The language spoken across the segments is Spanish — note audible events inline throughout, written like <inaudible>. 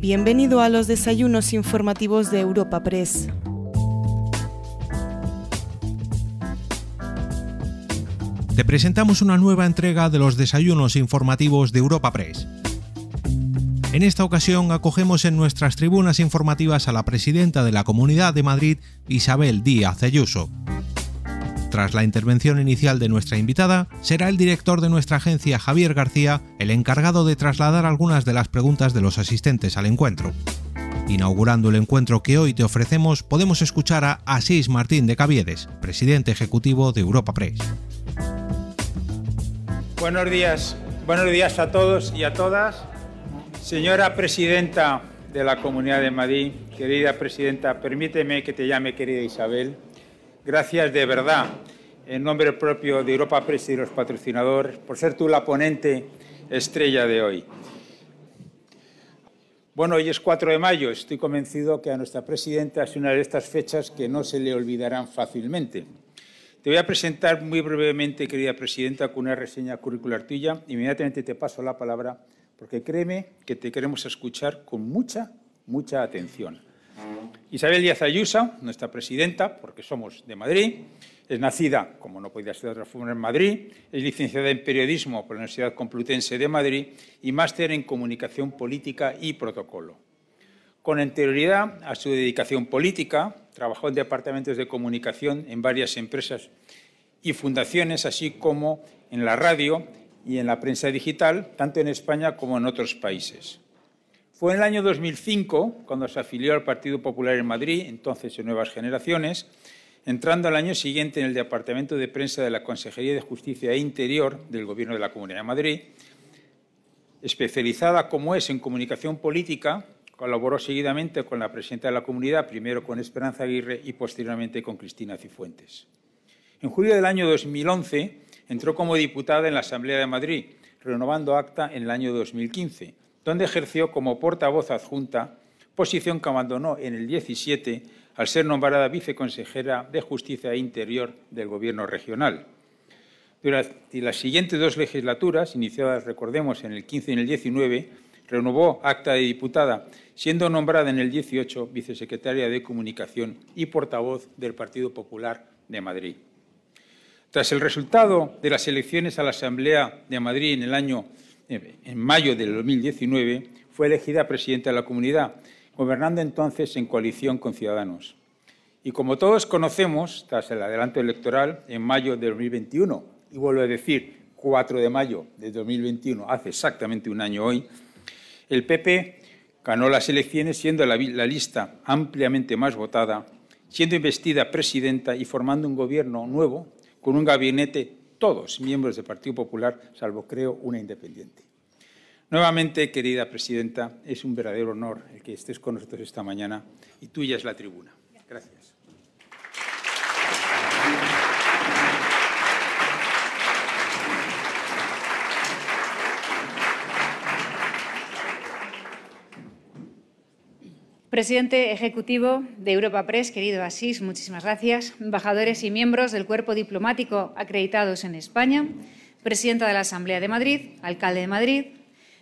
Bienvenido a los desayunos informativos de Europa Press. Te presentamos una nueva entrega de los desayunos informativos de Europa Press. En esta ocasión acogemos en nuestras tribunas informativas a la presidenta de la Comunidad de Madrid, Isabel Díaz Ayuso. Tras la intervención inicial de nuestra invitada, será el director de nuestra agencia, Javier García, el encargado de trasladar algunas de las preguntas de los asistentes al encuentro. Inaugurando el encuentro que hoy te ofrecemos, podemos escuchar a Asís Martín de Caviedes, presidente ejecutivo de Europa Press. Buenos días, buenos días a todos y a todas. Señora presidenta de la Comunidad de Madrid, querida presidenta, permíteme que te llame querida Isabel. Gracias de verdad, en nombre propio de Europa Press y los patrocinadores, por ser tú la ponente estrella de hoy. Bueno, hoy es 4 de mayo. Estoy convencido que a nuestra presidenta es una de estas fechas que no se le olvidarán fácilmente. Te voy a presentar muy brevemente, querida presidenta, con una reseña curricular tuya. Inmediatamente te paso la palabra, porque créeme que te queremos escuchar con mucha, mucha atención. Isabel Díaz Ayuso, nuestra presidenta, porque somos de Madrid, es nacida, como no podía ser de otra forma, en Madrid, es licenciada en Periodismo por la Universidad Complutense de Madrid y máster en Comunicación Política y Protocolo. Con anterioridad a su dedicación política, trabajó en departamentos de comunicación en varias empresas y fundaciones, así como en la radio y en la prensa digital, tanto en España como en otros países. Fue en el año 2005 cuando se afilió al Partido Popular en Madrid, entonces en Nuevas Generaciones, entrando al año siguiente en el Departamento de Prensa de la Consejería de Justicia e Interior del Gobierno de la Comunidad de Madrid, especializada como es en comunicación política, Colaboró seguidamente con la presidenta de la comunidad, primero con Esperanza Aguirre y posteriormente con Cristina Cifuentes. En julio del año 2011 entró como diputada en la Asamblea de Madrid, renovando acta en el año 2015, donde ejerció como portavoz adjunta, posición que abandonó en el 17 al ser nombrada viceconsejera de Justicia e Interior del Gobierno regional. Durante las siguientes dos legislaturas, iniciadas, recordemos, en el 15 y en el 19, renovó acta de diputada, siendo nombrada en el 18 vicesecretaria de Comunicación y portavoz del Partido Popular de Madrid. Tras el resultado de las elecciones a la Asamblea de Madrid en el año en mayo del 2019, fue elegida presidenta de la comunidad, gobernando entonces en coalición con Ciudadanos. Y como todos conocemos, tras el adelanto electoral en mayo de 2021, y vuelvo a decir 4 de mayo de 2021, hace exactamente un año hoy, el PP ganó las elecciones siendo la, lista ampliamente más votada, siendo investida presidenta y formando un gobierno nuevo con un gabinete, todos miembros del Partido Popular, salvo creo una independiente. Nuevamente, querida presidenta, es un verdadero honor el que estés con nosotros esta mañana y tuya es la tribuna. Gracias. Presidente Ejecutivo de Europa Press, querido Asís, muchísimas gracias. Embajadores y miembros del cuerpo diplomático acreditados en España, Presidenta de la Asamblea de Madrid, Alcalde de Madrid,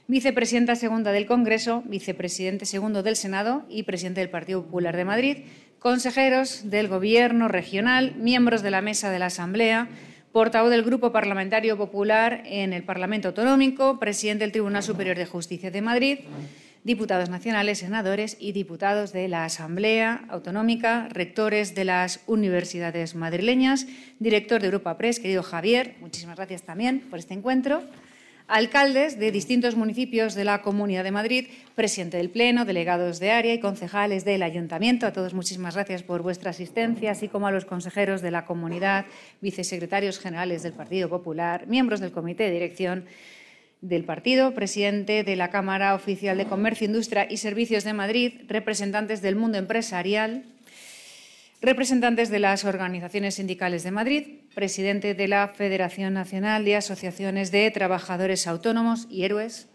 Vicepresidenta Segunda del Congreso, Vicepresidente Segundo del Senado y Presidente del Partido Popular de Madrid, consejeros del Gobierno regional, miembros de la Mesa de la Asamblea, portavoz del Grupo Parlamentario Popular en el Parlamento Autonómico, Presidente del Tribunal Superior de Justicia de Madrid, diputados nacionales, senadores y diputados de la Asamblea Autonómica, rectores de las universidades madrileñas, director de Europa Press, querido Javier, muchísimas gracias también por este encuentro, alcaldes de distintos municipios de la Comunidad de Madrid, presidente del Pleno, delegados de área y concejales del Ayuntamiento. A todos muchísimas gracias por vuestra asistencia, así como a los consejeros de la comunidad, vicesecretarios generales del Partido Popular, miembros del Comité de Dirección del partido, presidente de la Cámara Oficial de Comercio, Industria y Servicios de Madrid, representantes del mundo empresarial, representantes de las organizaciones sindicales de Madrid, presidente de la Federación Nacional de Asociaciones de Trabajadores Autónomos y Héroes,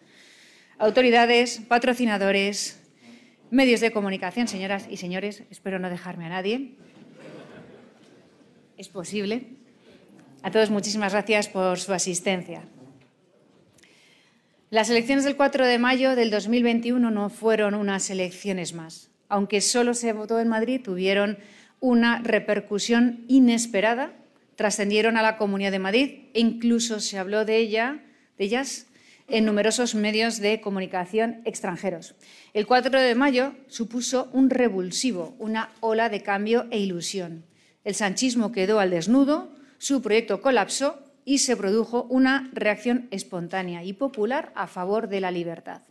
autoridades, patrocinadores, medios de comunicación, señoras y señores, espero no dejarme a nadie. Es posible. A todos muchísimas gracias por su asistencia. Las elecciones del 4 de mayo del 2021 no fueron unas elecciones más. Aunque solo se votó en Madrid, tuvieron una repercusión inesperada, trascendieron a la Comunidad de Madrid e incluso se habló de, ella, de ellas en numerosos medios de comunicación extranjeros. El 4 de mayo supuso un revulsivo, una ola de cambio e ilusión. El sanchismo quedó al desnudo, su proyecto colapsó y se produjo una reacción espontánea y popular a favor de la libertad.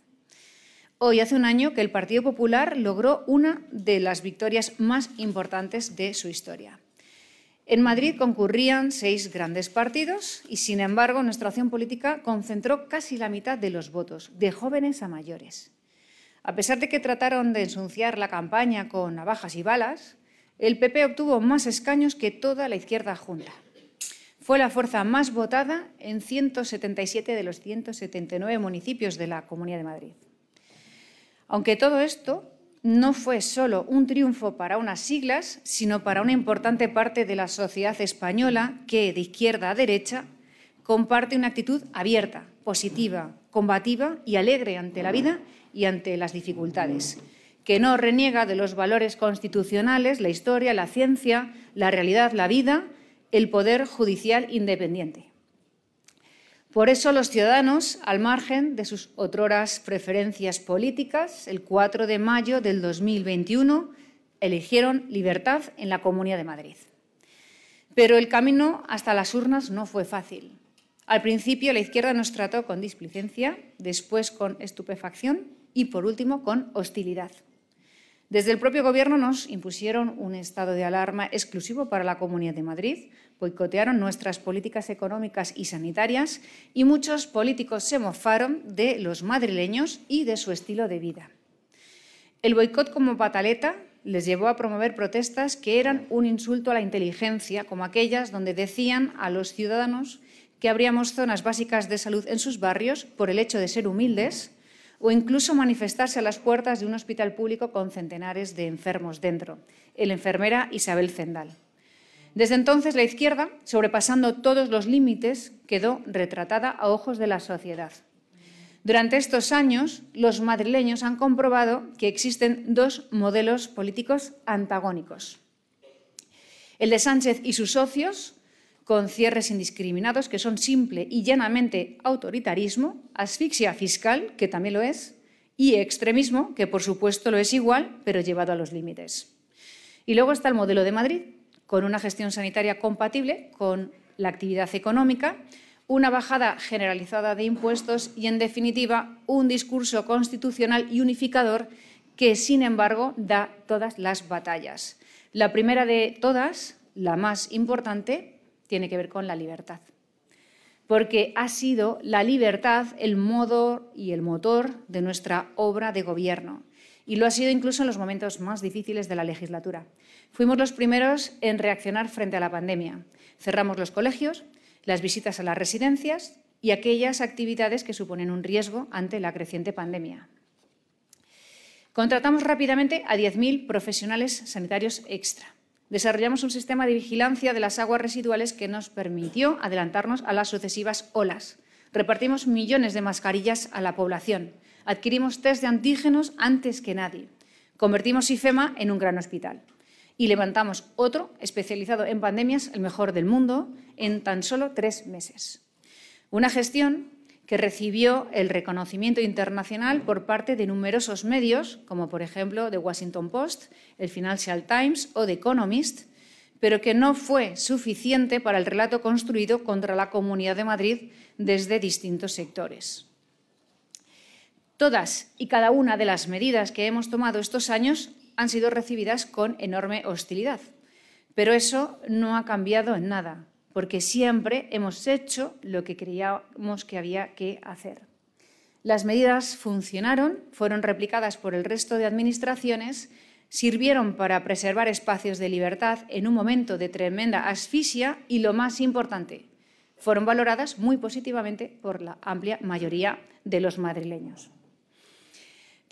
Hoy hace un año que el Partido Popular logró una de las victorias más importantes de su historia. En Madrid concurrían seis grandes partidos y, sin embargo, nuestra acción política concentró casi la mitad de los votos, de jóvenes a mayores. A pesar de que trataron de ensuciar la campaña con navajas y balas, el PP obtuvo más escaños que toda la izquierda junta. Fue la fuerza más votada en 177 de los 179 municipios de la Comunidad de Madrid. Aunque todo esto no fue solo un triunfo para unas siglas, sino para una importante parte de la sociedad española que, de izquierda a derecha, comparte una actitud abierta, positiva, combativa y alegre ante la vida y ante las dificultades, que no reniega de los valores constitucionales, la historia, la ciencia, la realidad, la vida, el poder judicial independiente. Por eso los ciudadanos, al margen de sus otroras preferencias políticas, el 4 de mayo del 2021 eligieron libertad en la Comunidad de Madrid. Pero el camino hasta las urnas no fue fácil. Al principio la izquierda nos trató con displicencia, después con estupefacción y por último con hostilidad. Desde el propio Gobierno nos impusieron un estado de alarma exclusivo para la Comunidad de Madrid, boicotearon nuestras políticas económicas y sanitarias y muchos políticos se mofaron de los madrileños y de su estilo de vida. El boicot como pataleta les llevó a promover protestas que eran un insulto a la inteligencia, como aquellas donde decían a los ciudadanos que habríamos zonas básicas de salud en sus barrios por el hecho de ser humildes, o incluso manifestarse a las puertas de un hospital público con centenares de enfermos dentro, el enfermera Isabel Zendal. Desde entonces la izquierda, sobrepasando todos los límites, quedó retratada a ojos de la sociedad. Durante estos años, los madrileños han comprobado que existen dos modelos políticos antagónicos. El de Sánchez y sus socios, con cierres indiscriminados que son simple y llanamente autoritarismo, asfixia fiscal, que también lo es, y extremismo, que por supuesto lo es igual, pero llevado a los límites. Y luego está el modelo de Madrid, con una gestión sanitaria compatible con la actividad económica, una bajada generalizada de impuestos y, en definitiva, un discurso constitucional y unificador que, sin embargo, da todas las batallas. La primera de todas, la más importante, tiene que ver con la libertad. Porque ha sido la libertad el modo y el motor de nuestra obra de gobierno. Y lo ha sido incluso en los momentos más difíciles de la legislatura. Fuimos los primeros en reaccionar frente a la pandemia. Cerramos los colegios, las visitas a las residencias y aquellas actividades que suponen un riesgo ante la creciente pandemia. Contratamos rápidamente a 10.000 profesionales sanitarios extra desarrollamos un sistema de vigilancia de las aguas residuales que nos permitió adelantarnos a las sucesivas olas. Repartimos millones de mascarillas a la población. Adquirimos test de antígenos antes que nadie. Convertimos IFEMA en un gran hospital. Y levantamos otro especializado en pandemias, el mejor del mundo, en tan solo tres meses. Una gestión que recibió el reconocimiento internacional por parte de numerosos medios, como por ejemplo The Washington Post, el Financial Times o The Economist, pero que no fue suficiente para el relato construido contra la Comunidad de Madrid desde distintos sectores. Todas y cada una de las medidas que hemos tomado estos años han sido recibidas con enorme hostilidad, pero eso no ha cambiado en nada porque siempre hemos hecho lo que creíamos que había que hacer. Las medidas funcionaron, fueron replicadas por el resto de administraciones, sirvieron para preservar espacios de libertad en un momento de tremenda asfixia y, lo más importante, fueron valoradas muy positivamente por la amplia mayoría de los madrileños.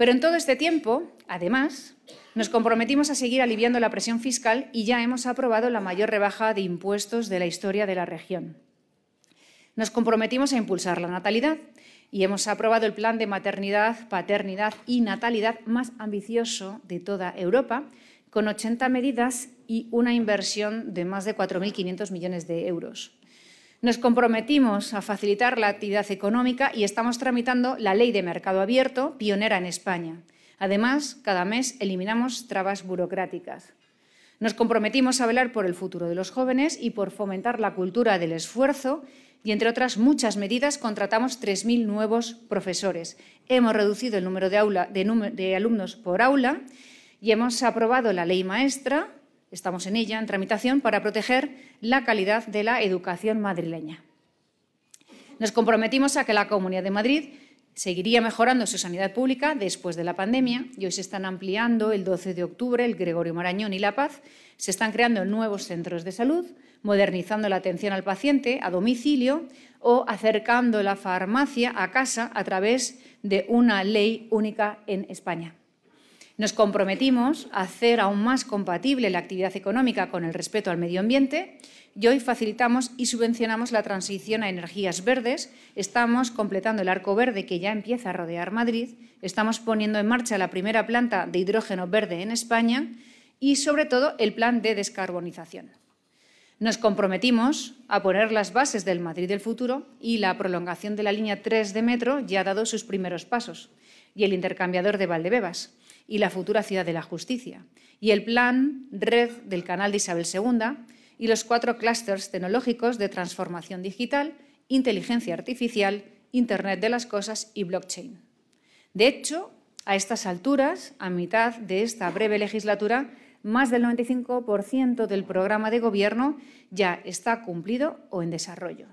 Pero en todo este tiempo, además, nos comprometimos a seguir aliviando la presión fiscal y ya hemos aprobado la mayor rebaja de impuestos de la historia de la región. Nos comprometimos a impulsar la natalidad y hemos aprobado el plan de maternidad, paternidad y natalidad más ambicioso de toda Europa, con 80 medidas y una inversión de más de 4.500 millones de euros. Nos comprometimos a facilitar la actividad económica y estamos tramitando la ley de mercado abierto, pionera en España. Además, cada mes eliminamos trabas burocráticas. Nos comprometimos a velar por el futuro de los jóvenes y por fomentar la cultura del esfuerzo y, entre otras muchas medidas, contratamos 3.000 nuevos profesores. Hemos reducido el número de, de alumnos por aula y hemos aprobado la ley maestra, estamos en ella, en tramitación, para proteger la calidad de la educación madrileña. Nos comprometimos a que la Comunidad de Madrid seguiría mejorando su sanidad pública después de la pandemia y hoy se están ampliando el 12 de octubre el Gregorio Marañón y La Paz, se están creando nuevos centros de salud, modernizando la atención al paciente a domicilio o acercando la farmacia a casa a través de una ley única en España. Nos comprometimos a hacer aún más compatible la actividad económica con el respeto al medio ambiente y hoy facilitamos y subvencionamos la transición a energías verdes. Estamos completando el arco verde que ya empieza a rodear Madrid. Estamos poniendo en marcha la primera planta de hidrógeno verde en España y, sobre todo, el plan de descarbonización. Nos comprometimos a poner las bases del Madrid del futuro y la prolongación de la línea 3 de metro ya ha dado sus primeros pasos y el intercambiador de Valdebebas y la futura Ciudad de la Justicia, y el plan Red del Canal de Isabel II y los cuatro clústeres tecnológicos de transformación digital, inteligencia artificial, Internet de las Cosas y blockchain. De hecho, a estas alturas, a mitad de esta breve legislatura, más del 95% del programa de gobierno ya está cumplido o en desarrollo.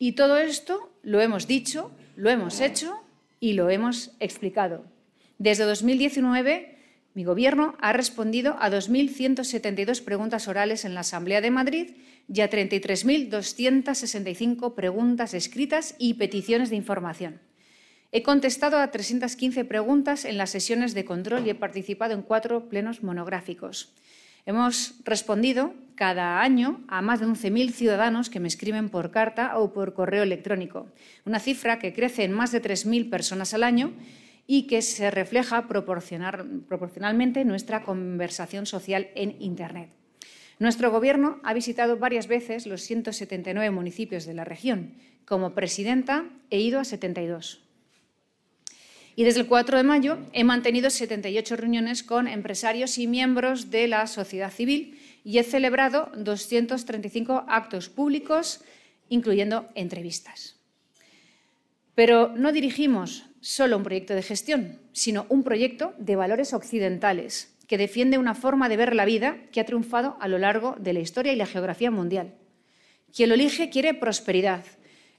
Y todo esto lo hemos dicho, lo hemos hecho y lo hemos explicado. Desde 2019, mi Gobierno ha respondido a 2.172 preguntas orales en la Asamblea de Madrid y a 33.265 preguntas escritas y peticiones de información. He contestado a 315 preguntas en las sesiones de control y he participado en cuatro plenos monográficos. Hemos respondido cada año a más de 11.000 ciudadanos que me escriben por carta o por correo electrónico, una cifra que crece en más de 3.000 personas al año y que se refleja proporcionalmente en nuestra conversación social en Internet. Nuestro Gobierno ha visitado varias veces los 179 municipios de la región. Como presidenta he ido a 72. Y desde el 4 de mayo he mantenido 78 reuniones con empresarios y miembros de la sociedad civil y he celebrado 235 actos públicos, incluyendo entrevistas. Pero no dirigimos solo un proyecto de gestión, sino un proyecto de valores occidentales que defiende una forma de ver la vida que ha triunfado a lo largo de la historia y la geografía mundial. Quien lo elige quiere prosperidad,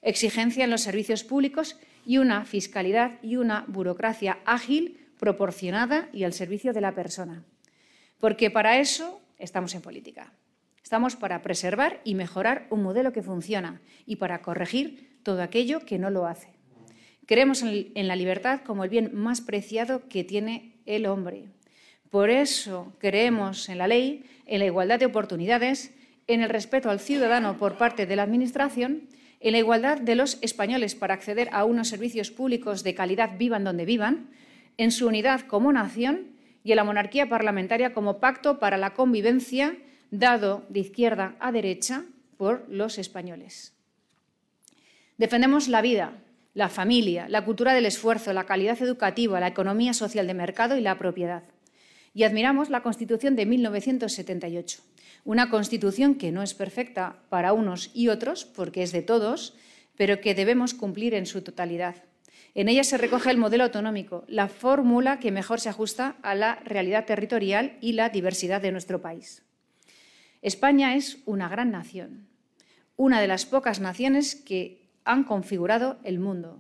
exigencia en los servicios públicos y una fiscalidad y una burocracia ágil, proporcionada y al servicio de la persona. Porque para eso estamos en política. Estamos para preservar y mejorar un modelo que funciona y para corregir todo aquello que no lo hace. Creemos en la libertad como el bien más preciado que tiene el hombre. Por eso creemos en la ley, en la igualdad de oportunidades, en el respeto al ciudadano por parte de la Administración, en la igualdad de los españoles para acceder a unos servicios públicos de calidad vivan donde vivan, en su unidad como nación y en la monarquía parlamentaria como pacto para la convivencia dado de izquierda a derecha por los españoles. Defendemos la vida, la familia, la cultura del esfuerzo, la calidad educativa, la economía social de mercado y la propiedad. Y admiramos la Constitución de 1978, una Constitución que no es perfecta para unos y otros, porque es de todos, pero que debemos cumplir en su totalidad. En ella se recoge el modelo autonómico, la fórmula que mejor se ajusta a la realidad territorial y la diversidad de nuestro país. España es una gran nación, una de las pocas naciones que han configurado el mundo.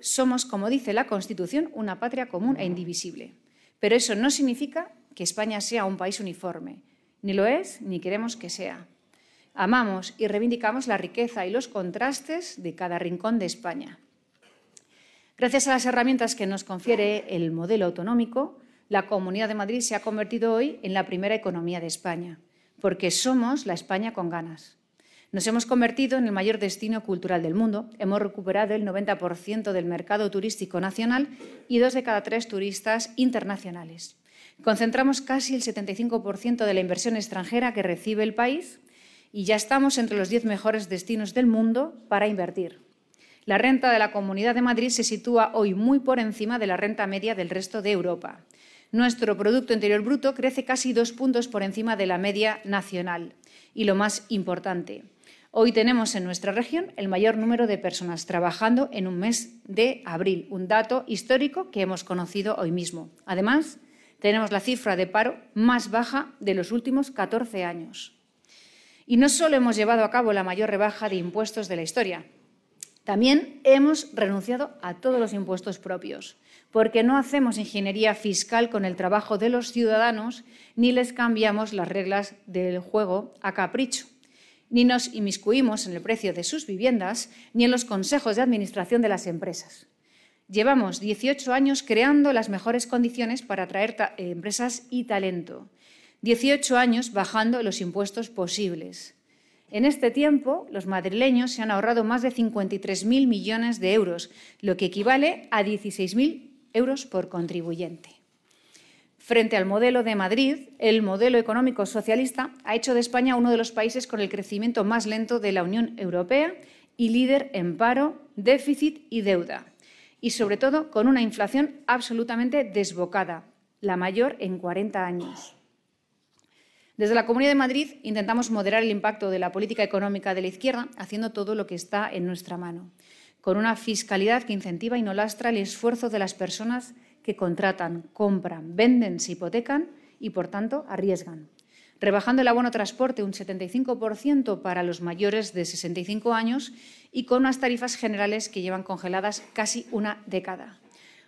Somos, como dice la Constitución, una patria común e indivisible. Pero eso no significa que España sea un país uniforme. Ni lo es, ni queremos que sea. Amamos y reivindicamos la riqueza y los contrastes de cada rincón de España. Gracias a las herramientas que nos confiere el modelo autonómico, la Comunidad de Madrid se ha convertido hoy en la primera economía de España, porque somos la España con ganas. Nos hemos convertido en el mayor destino cultural del mundo. Hemos recuperado el 90% del mercado turístico nacional y dos de cada tres turistas internacionales. Concentramos casi el 75% de la inversión extranjera que recibe el país y ya estamos entre los 10 mejores destinos del mundo para invertir. La renta de la Comunidad de Madrid se sitúa hoy muy por encima de la renta media del resto de Europa. Nuestro Producto Interior Bruto crece casi dos puntos por encima de la media nacional. Y lo más importante, hoy tenemos en nuestra región el mayor número de personas trabajando en un mes de abril, un dato histórico que hemos conocido hoy mismo. Además, tenemos la cifra de paro más baja de los últimos 14 años. Y no solo hemos llevado a cabo la mayor rebaja de impuestos de la historia, también hemos renunciado a todos los impuestos propios, porque no hacemos ingeniería fiscal con el trabajo de los ciudadanos ni les cambiamos las reglas del juego a capricho, ni nos inmiscuimos en el precio de sus viviendas ni en los consejos de administración de las empresas. Llevamos 18 años creando las mejores condiciones para atraer eh, empresas y talento. 18 años bajando los impuestos posibles. En este tiempo, los madrileños se han ahorrado más de 53.000 millones de euros, lo que equivale a 16.000 euros por contribuyente. Frente al modelo de Madrid, el modelo económico socialista ha hecho de España uno de los países con el crecimiento más lento de la Unión Europea y líder en paro, déficit y deuda y sobre todo con una inflación absolutamente desbocada, la mayor en 40 años. Desde la Comunidad de Madrid intentamos moderar el impacto de la política económica de la izquierda haciendo todo lo que está en nuestra mano, con una fiscalidad que incentiva y no lastra el esfuerzo de las personas que contratan, compran, venden, se hipotecan y, por tanto, arriesgan rebajando el abono transporte un 75% para los mayores de 65 años y con unas tarifas generales que llevan congeladas casi una década.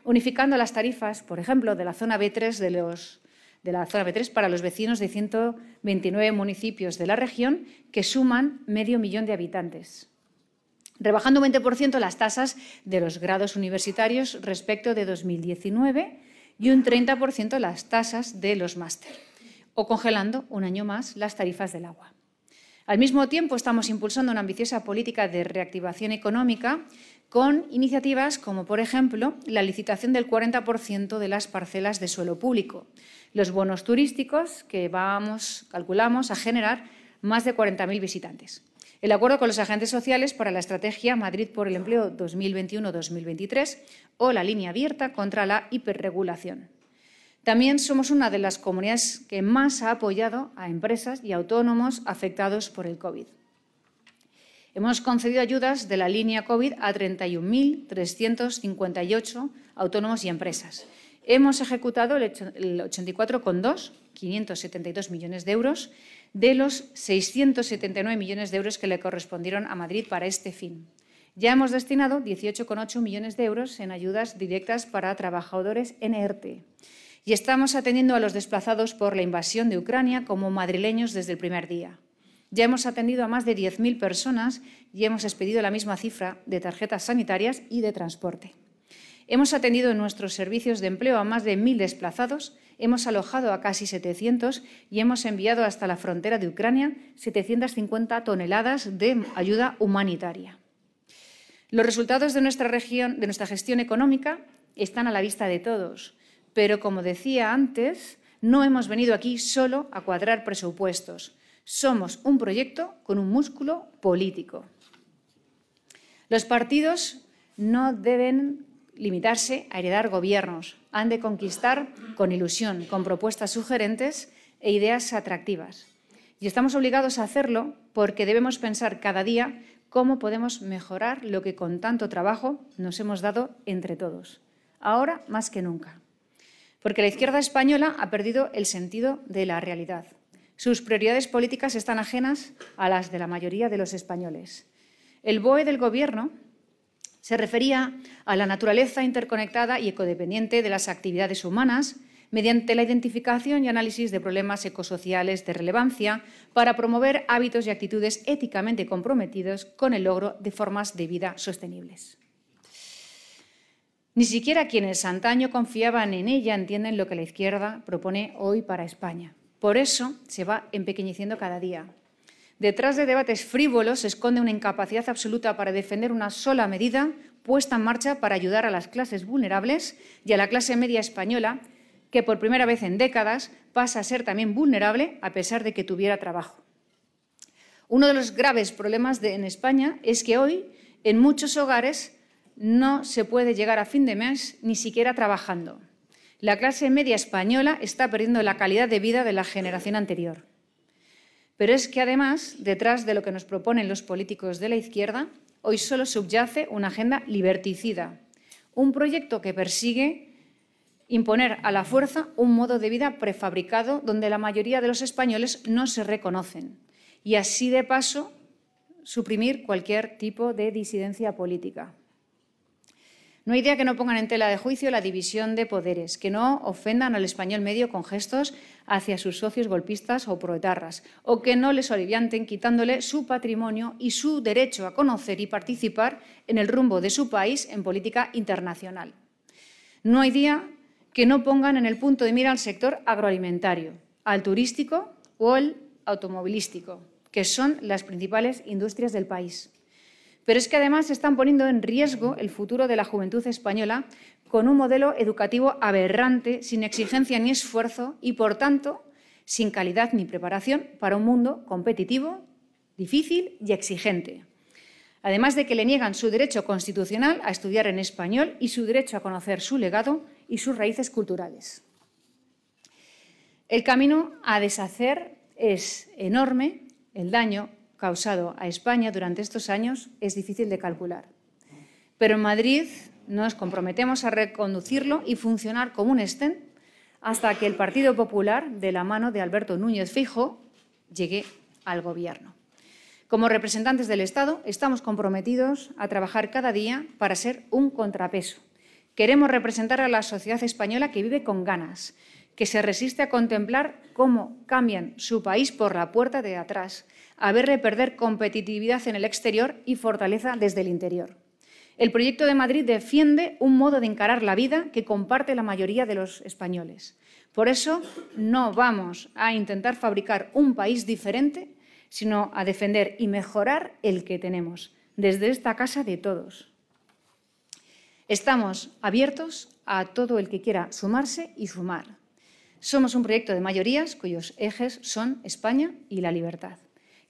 Unificando las tarifas, por ejemplo, de la zona B3 de la zona B3 para los vecinos de 129 municipios de la región que suman medio millón de habitantes. Rebajando un 20% las tasas de los grados universitarios respecto de 2019 y un 30% las tasas de los máster o congelando un año más las tarifas del agua. Al mismo tiempo, estamos impulsando una ambiciosa política de reactivación económica con iniciativas como, por ejemplo, la licitación del 40% de las parcelas de suelo público, los bonos turísticos que vamos, calculamos, a generar más de 40.000 visitantes, el acuerdo con los agentes sociales para la estrategia Madrid por el empleo 2021-2023 o la línea abierta contra la hiperregulación. También somos una de las comunidades que más ha apoyado a empresas y autónomos afectados por el COVID. Hemos concedido ayudas de la línea COVID a 31.358 autónomos y empresas. Hemos ejecutado el 84,2, 572 millones de euros, de los 679 millones de euros que le correspondieron a Madrid para este fin. Ya hemos destinado 18,8 millones de euros en ayudas directas para trabajadores en ERTE y estamos atendiendo a los desplazados por la invasión de Ucrania como madrileños desde el primer día. Ya hemos atendido a más de 10.000 personas y hemos expedido la misma cifra de tarjetas sanitarias y de transporte. Hemos atendido en nuestros servicios de empleo a más de 1.000 desplazados, hemos alojado a casi 700 y hemos enviado hasta la frontera de Ucrania 750 toneladas de ayuda humanitaria. Los resultados de nuestra, región, de nuestra gestión económica están a la vista de todos. Pero, como decía antes, no hemos venido aquí solo a cuadrar presupuestos. Somos un proyecto con un músculo político. Los partidos no deben limitarse a heredar gobiernos, han de conquistar con ilusión, con propuestas sugerentes e ideas atractivas. Y estamos obligados a hacerlo porque debemos pensar cada día cómo podemos mejorar lo que con tanto trabajo nos hemos dado entre todos, ahora más que nunca porque la izquierda española ha perdido el sentido de la realidad. Sus prioridades políticas están ajenas a las de la mayoría de los españoles. El BOE del Gobierno se refería a la naturaleza interconectada y ecodependiente de las actividades humanas mediante la identificación y análisis de problemas ecosociales de relevancia para promover hábitos y actitudes éticamente comprometidos con el logro de formas de vida sostenibles. Ni siquiera quienes antaño confiaban en ella entienden lo que la izquierda propone hoy para España. Por eso se va empequeñeciendo cada día. Detrás de debates frívolos se esconde una incapacidad absoluta para defender una sola medida puesta en marcha para ayudar a las clases vulnerables y a la clase media española, que por primera vez en décadas pasa a ser también vulnerable a pesar de que tuviera trabajo. Uno de los graves problemas en España es que hoy en muchos hogares no se puede llegar a fin de mes ni siquiera trabajando. La clase media española está perdiendo la calidad de vida de la generación anterior. Pero es que además, detrás de lo que nos proponen los políticos de la izquierda, hoy solo subyace una agenda liberticida, un proyecto que persigue imponer a la fuerza un modo de vida prefabricado donde la mayoría de los españoles no se reconocen y así de paso suprimir cualquier tipo de disidencia política. No hay día que no pongan en tela de juicio la división de poderes, que no ofendan al español medio con gestos hacia sus socios golpistas o proetarras, o que no les olivianten quitándole su patrimonio y su derecho a conocer y participar en el rumbo de su país en política internacional. No hay día que no pongan en el punto de mira al sector agroalimentario, al turístico o al automovilístico, que son las principales industrias del país. Pero es que además se están poniendo en riesgo el futuro de la juventud española con un modelo educativo aberrante, sin exigencia ni esfuerzo y, por tanto, sin calidad ni preparación para un mundo competitivo, difícil y exigente. Además de que le niegan su derecho constitucional a estudiar en español y su derecho a conocer su legado y sus raíces culturales. El camino a deshacer es enorme, el daño causado a España durante estos años es difícil de calcular. Pero en Madrid nos comprometemos a reconducirlo y funcionar como un estén hasta que el Partido Popular, de la mano de Alberto Núñez Fijo, llegue al Gobierno. Como representantes del Estado, estamos comprometidos a trabajar cada día para ser un contrapeso. Queremos representar a la sociedad española que vive con ganas, que se resiste a contemplar cómo cambian su país por la puerta de atrás, a verle perder competitividad en el exterior y fortaleza desde el interior. El proyecto de Madrid defiende un modo de encarar la vida que comparte la mayoría de los españoles. Por eso no vamos a intentar fabricar un país diferente, sino a defender y mejorar el que tenemos, desde esta casa de todos. Estamos abiertos a todo el que quiera sumarse y sumar. Somos un proyecto de mayorías cuyos ejes son España y la libertad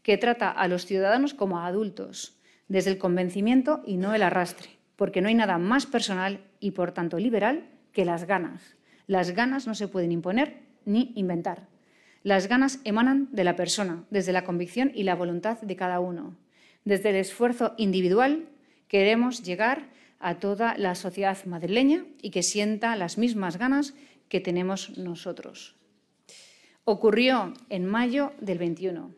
que trata a los ciudadanos como a adultos, desde el convencimiento y no el arrastre, porque no hay nada más personal y, por tanto, liberal que las ganas. Las ganas no se pueden imponer ni inventar. Las ganas emanan de la persona, desde la convicción y la voluntad de cada uno. Desde el esfuerzo individual queremos llegar a toda la sociedad madrileña y que sienta las mismas ganas que tenemos nosotros. Ocurrió en mayo del 21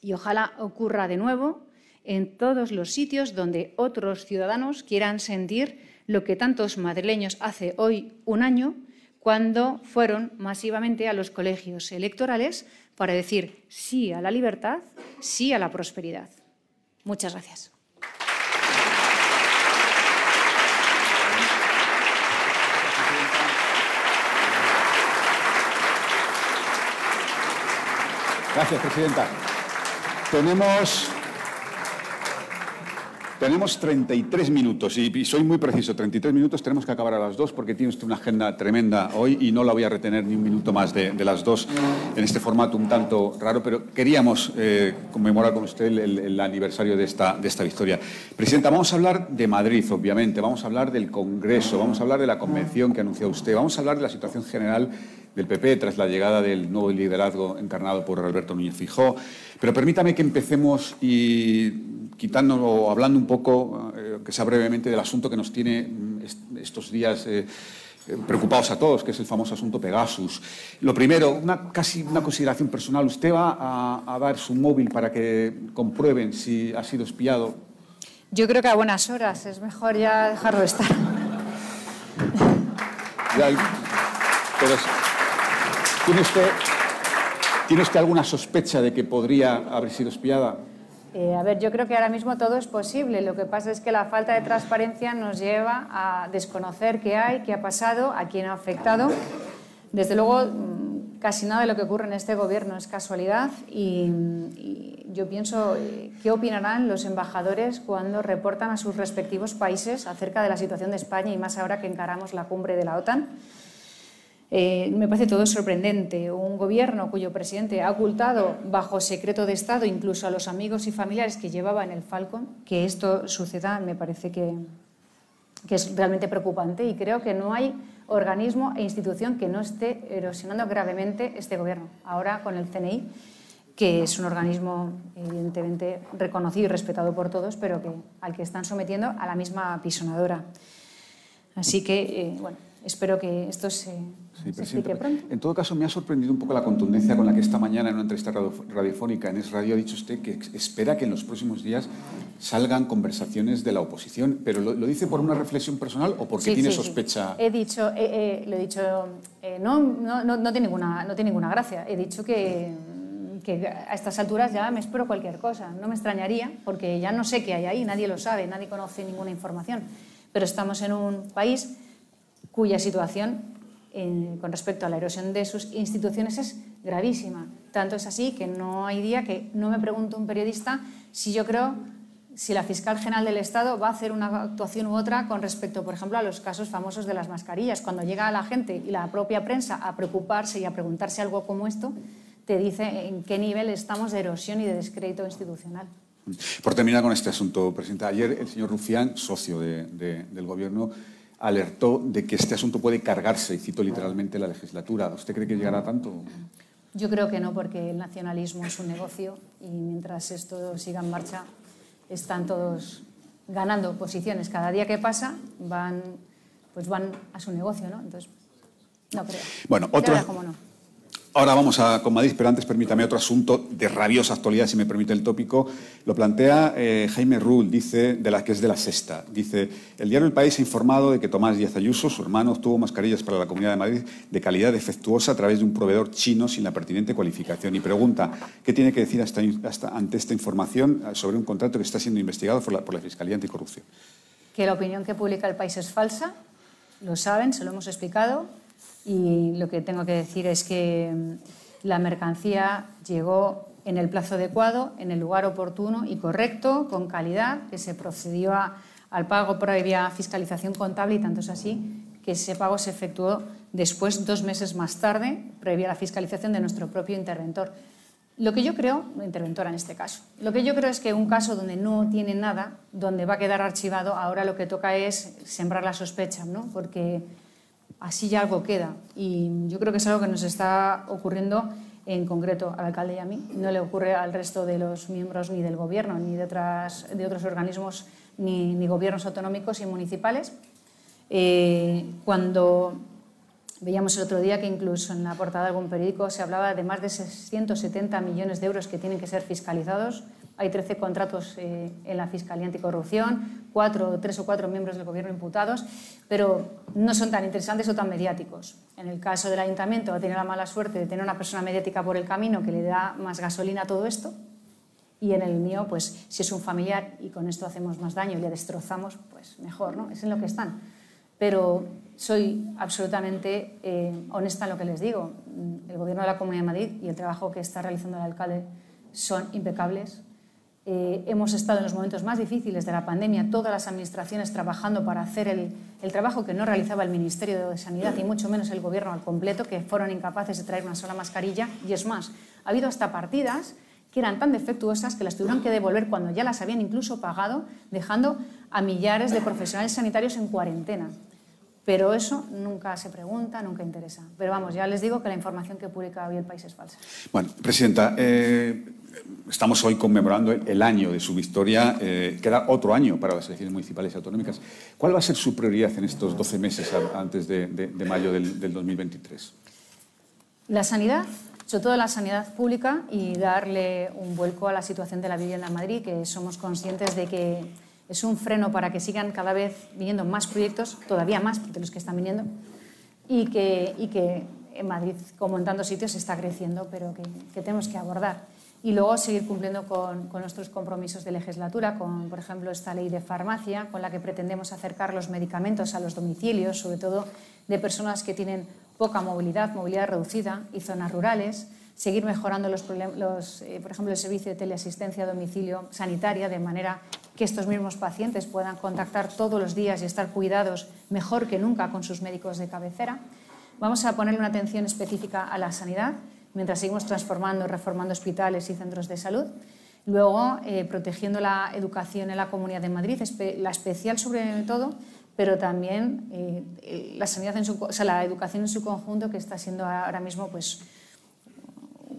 y ojalá ocurra de nuevo en todos los sitios donde otros ciudadanos quieran sentir lo que tantos madrileños hace hoy un año cuando fueron masivamente a los colegios electorales para decir sí a la libertad, sí a la prosperidad. Muchas gracias. Gracias, Presidenta. Tenemos, tenemos 33 minutos y, soy muy preciso, 33 minutos, tenemos que acabar a las dos porque tiene usted una agenda tremenda hoy y no la voy a retener ni un minuto más de, las dos en este formato un tanto raro, pero queríamos eh, conmemorar con usted el, aniversario de esta, de esta victoria. Presidenta, vamos a hablar de Madrid, obviamente, vamos a hablar del Congreso, vamos a hablar de la convención que anunció usted, vamos a hablar de la situación general del PP tras la llegada del nuevo liderazgo encarnado por Alberto Núñez Fijó. Pero permítame que empecemos y quitando o hablando un poco, eh, que sea brevemente, del asunto que nos tiene mm, estos días eh, preocupados a todos, que es el famoso asunto Pegasus. Lo primero, una, casi una consideración personal. ¿Usted va a, dar su móvil para que comprueben si ha sido espiado? Yo creo que a buenas horas. Es mejor ya dejarlo estar. pero, ¿Tiene usted, ¿Tiene alguna sospecha de que podría haber sido espiada? Eh, a ver, yo creo que ahora mismo todo es posible. Lo que pasa es que la falta de transparencia nos lleva a desconocer qué hay, qué ha pasado, a quién ha afectado. Desde luego, mm, casi nada de lo que ocurre en este gobierno es casualidad y, yo pienso, eh, ¿qué opinarán los embajadores cuando reportan a sus respectivos países acerca de la situación de España y más ahora que encaramos la cumbre de la OTAN? Eh, me parece todo sorprendente. Un gobierno cuyo presidente ha ocultado bajo secreto de Estado incluso a los amigos y familiares que llevaba en el Falcon, que esto suceda me parece que, que es realmente preocupante y creo que no hay organismo e institución que no esté erosionando gravemente este gobierno. Ahora con el CNI, que es un organismo evidentemente reconocido y respetado por todos, pero que, al que están sometiendo a la misma pisonadora. Así que, eh, bueno, espero que esto se, explique pronto. En todo caso, me ha sorprendido un poco la contundencia con la que esta mañana en una entrevista radiofónica en Es Radio ha dicho usted que espera que en los próximos días salgan conversaciones de la oposición. ¿Pero lo, dice por una reflexión personal o porque tiene sospecha? He dicho, eh, he dicho, eh, no, no, no, tiene ninguna, no tiene ninguna gracia. He dicho que, que a estas alturas ya me espero cualquier cosa. No me extrañaría porque ya no sé qué hay ahí, nadie lo sabe, nadie conoce ninguna información. Pero estamos en un país cuya situación con respecto a la erosión de sus instituciones es gravísima. Tanto es así que no hay día que no me pregunte un periodista si yo creo si la fiscal general del Estado va a hacer una actuación u otra con respecto, por ejemplo, a los casos famosos de las mascarillas. Cuando llega la gente y la propia prensa a preocuparse y a preguntarse algo como esto, te dice en qué nivel estamos de erosión y de descrédito institucional. Por terminar con este asunto, Presidenta, ayer el señor Rufián, socio del Gobierno, alertó de que este asunto puede cargarse, y cito literalmente la legislatura. ¿Usted cree que llegará tanto? Yo creo que no, porque el nacionalismo es un negocio y mientras esto siga en marcha están todos ganando posiciones. Cada día que pasa van, pues van a su negocio, ¿no? Entonces, no creo. Bueno, otro... Ahora vamos a, con Madrid, pero antes permítame otro asunto de rabiosa actualidad, si me permite el tópico. Lo plantea eh, Jaime Rull, dice, de la que es de la sexta. Dice, el diario El País ha informado de que Tomás Díaz Ayuso, su hermano, obtuvo mascarillas para la Comunidad de Madrid de calidad defectuosa a través de un proveedor chino sin la pertinente cualificación. Y pregunta, ¿qué tiene que decir ante esta información sobre un contrato que está siendo investigado por la Fiscalía Anticorrupción? Que la opinión que publica El País es falsa, lo saben, se lo hemos explicado y lo que tengo que decir es que mm, la mercancía llegó en el plazo adecuado, en el lugar oportuno y correcto, con calidad, que se procedió al pago previa fiscalización contable y tanto es así que ese pago se efectuó después, dos meses más tarde, previa a la fiscalización de nuestro propio interventor. Lo que yo creo, interventora en este caso, lo que yo creo es que un caso donde no tiene nada, donde va a quedar archivado, ahora lo que toca es sembrar la sospecha, ¿no? porque así ya algo queda. Y yo creo que es algo que nos está ocurriendo en concreto al alcalde y a mí. No le ocurre al resto de los miembros ni del gobierno, ni de, otras, de otros organismos, ni, ni, gobiernos autonómicos y municipales. Eh, cuando veíamos el otro día que incluso en la portada de algún periódico se hablaba de más de 670 millones de euros que tienen que ser fiscalizados, hay 13 contratos eh, en la Fiscalía Anticorrupción, cuatro, tres o cuatro miembros del Gobierno imputados, pero no son tan interesantes o tan mediáticos. En el caso del Ayuntamiento va a tener la mala suerte de tener una persona mediática por el camino que le da más gasolina a todo esto, y en el mío, pues si es un familiar y con esto hacemos más daño y le destrozamos, pues mejor, ¿no? Es en lo que están. Pero soy absolutamente eh, honesta en lo que les digo. El Gobierno de la Comunidad de Madrid y el trabajo que está realizando el alcalde son impecables eh, hemos estado en los momentos más difíciles de la pandemia, todas las administraciones trabajando para hacer el, trabajo que no realizaba el Ministerio de Sanidad y mucho menos el Gobierno al completo, que fueron incapaces de traer una sola mascarilla. Y es más, ha habido hasta partidas que eran tan defectuosas que las tuvieron que devolver cuando ya las habían incluso pagado, dejando a millares de profesionales sanitarios en cuarentena. Pero eso nunca se pregunta, nunca interesa. Pero vamos, ya les digo que la información que publica hoy el país es falsa. Bueno, Presidenta, eh, estamos hoy conmemorando el año de su victoria. Eh, queda otro año para las elecciones municipales y autonómicas. ¿Cuál va a ser su prioridad en estos 12 meses antes de, mayo del, 2023? La sanidad, sobre todo la sanidad pública y darle un vuelco a la situación de la vivienda en Madrid, que somos conscientes de que es un freno para que sigan cada vez viniendo más proyectos, todavía más de los que están viniendo, y que, y que en Madrid, como en tantos sitios, está creciendo, pero que, que tenemos que abordar y luego seguir cumpliendo con, nuestros compromisos de legislatura, con, por ejemplo, esta ley de farmacia, con la que pretendemos acercar los medicamentos a los domicilios, sobre todo de personas que tienen poca movilidad, movilidad reducida y zonas rurales, seguir mejorando, los, eh, por ejemplo, el servicio de teleasistencia a domicilio sanitaria, de manera que estos mismos pacientes puedan contactar todos los días y estar cuidados mejor que nunca con sus médicos de cabecera. Vamos a ponerle una atención específica a la sanidad, mientras seguimos transformando y reformando hospitales y centros de salud. Luego, eh, protegiendo la educación en la Comunidad de Madrid, la especial sobre todo, pero también eh, la, sanidad en su, o sea, la educación en su conjunto, que está siendo ahora mismo pues,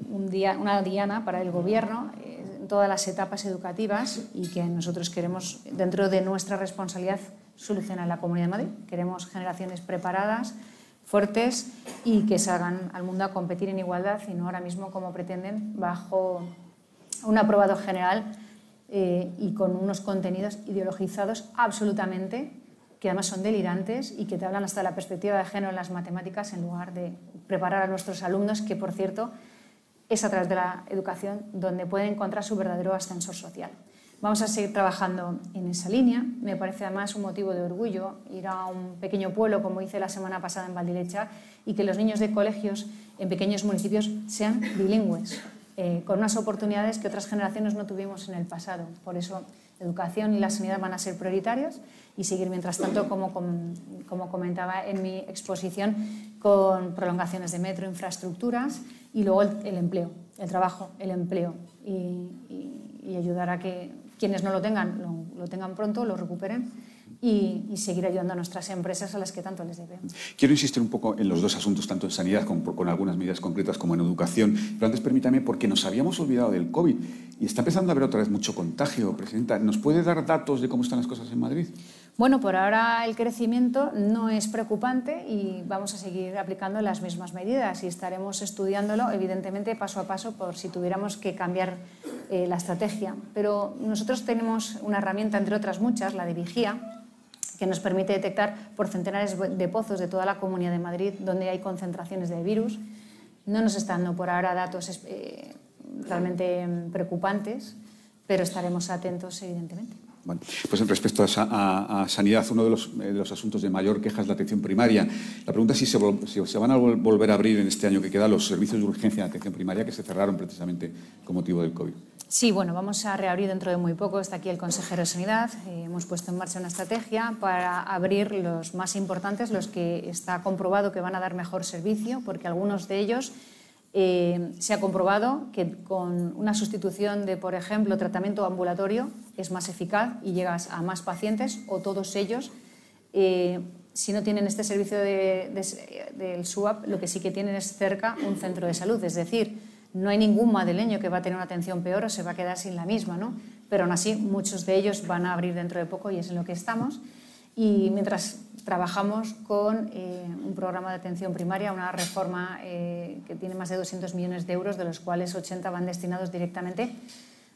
una diana para el Gobierno eh, en todas las etapas educativas y que nosotros queremos, dentro de nuestra responsabilidad, solucionar en la Comunidad de Madrid. Queremos generaciones preparadas, fuertes y que salgan al mundo a competir en igualdad y no ahora mismo como pretenden bajo un aprobado general eh, y con unos contenidos ideologizados absolutamente, que además son delirantes y que te hablan hasta la perspectiva de género en las matemáticas en lugar de preparar a nuestros alumnos, que por cierto es a través de la educación donde pueden encontrar su verdadero ascensor social. Vamos a seguir trabajando en esa línea. Me parece además un motivo de orgullo ir a un pequeño pueblo, como hice la semana pasada en Valdilecha, y que los niños de colegios en pequeños municipios sean bilingües. Eh, con unas oportunidades que otras generaciones no tuvimos en el pasado. Por eso, educación y la sanidad van a ser prioritarios y seguir, mientras tanto, como, como, comentaba en mi exposición, con prolongaciones de metro, infraestructuras y luego el, empleo, el trabajo, el empleo y, ayudar a que quienes no lo tengan lo, tengan pronto, lo recuperen y, seguir ayudando a nuestras empresas a las que tanto les debemos. Quiero insistir un poco en los dos asuntos, tanto en sanidad con, con algunas medidas concretas como en educación. Pero antes permítame, porque nos habíamos olvidado del COVID y está empezando a haber otra vez mucho contagio, Presidenta. ¿Nos puede dar datos de cómo están las cosas en Madrid? Bueno, por ahora el crecimiento no es preocupante y vamos a seguir aplicando las mismas medidas y estaremos estudiándolo, evidentemente, paso a paso por si tuviéramos que cambiar eh, la estrategia. Pero nosotros tenemos una herramienta, entre otras muchas, la de vigía, que nos permite detectar por centenares de pozos de toda la Comunidad de Madrid donde hay concentraciones de virus. No nos están dando por ahora datos eh, realmente preocupantes, pero estaremos atentos, evidentemente. Bueno, pues respecto a, sanidad, uno de los, asuntos de mayor queja es la atención primaria. La pregunta es si se, si se, van a volver a abrir en este año que queda los servicios de urgencia de atención primaria que se cerraron precisamente con motivo del COVID. Sí, bueno, vamos a reabrir dentro de muy poco. Está aquí el consejero de Sanidad. Eh, hemos puesto en marcha una estrategia para abrir los más importantes, los que está comprobado que van a dar mejor servicio, porque algunos de ellos eh, se ha comprobado que con una sustitución de, por ejemplo, tratamiento ambulatorio es más eficaz y llegas a más pacientes o todos ellos. Eh, si no tienen este servicio del SUAP, lo que sí que tienen es cerca un centro de salud, es decir, no hay ningún madrileño que va a tener una atención peor o se va a quedar sin la misma, ¿no? Pero aún así, muchos de ellos van a abrir dentro de poco y es en lo que estamos. Y mientras trabajamos con eh, un programa de atención primaria, una reforma eh, que tiene más de 200 millones de euros, de los cuales 80 van destinados directamente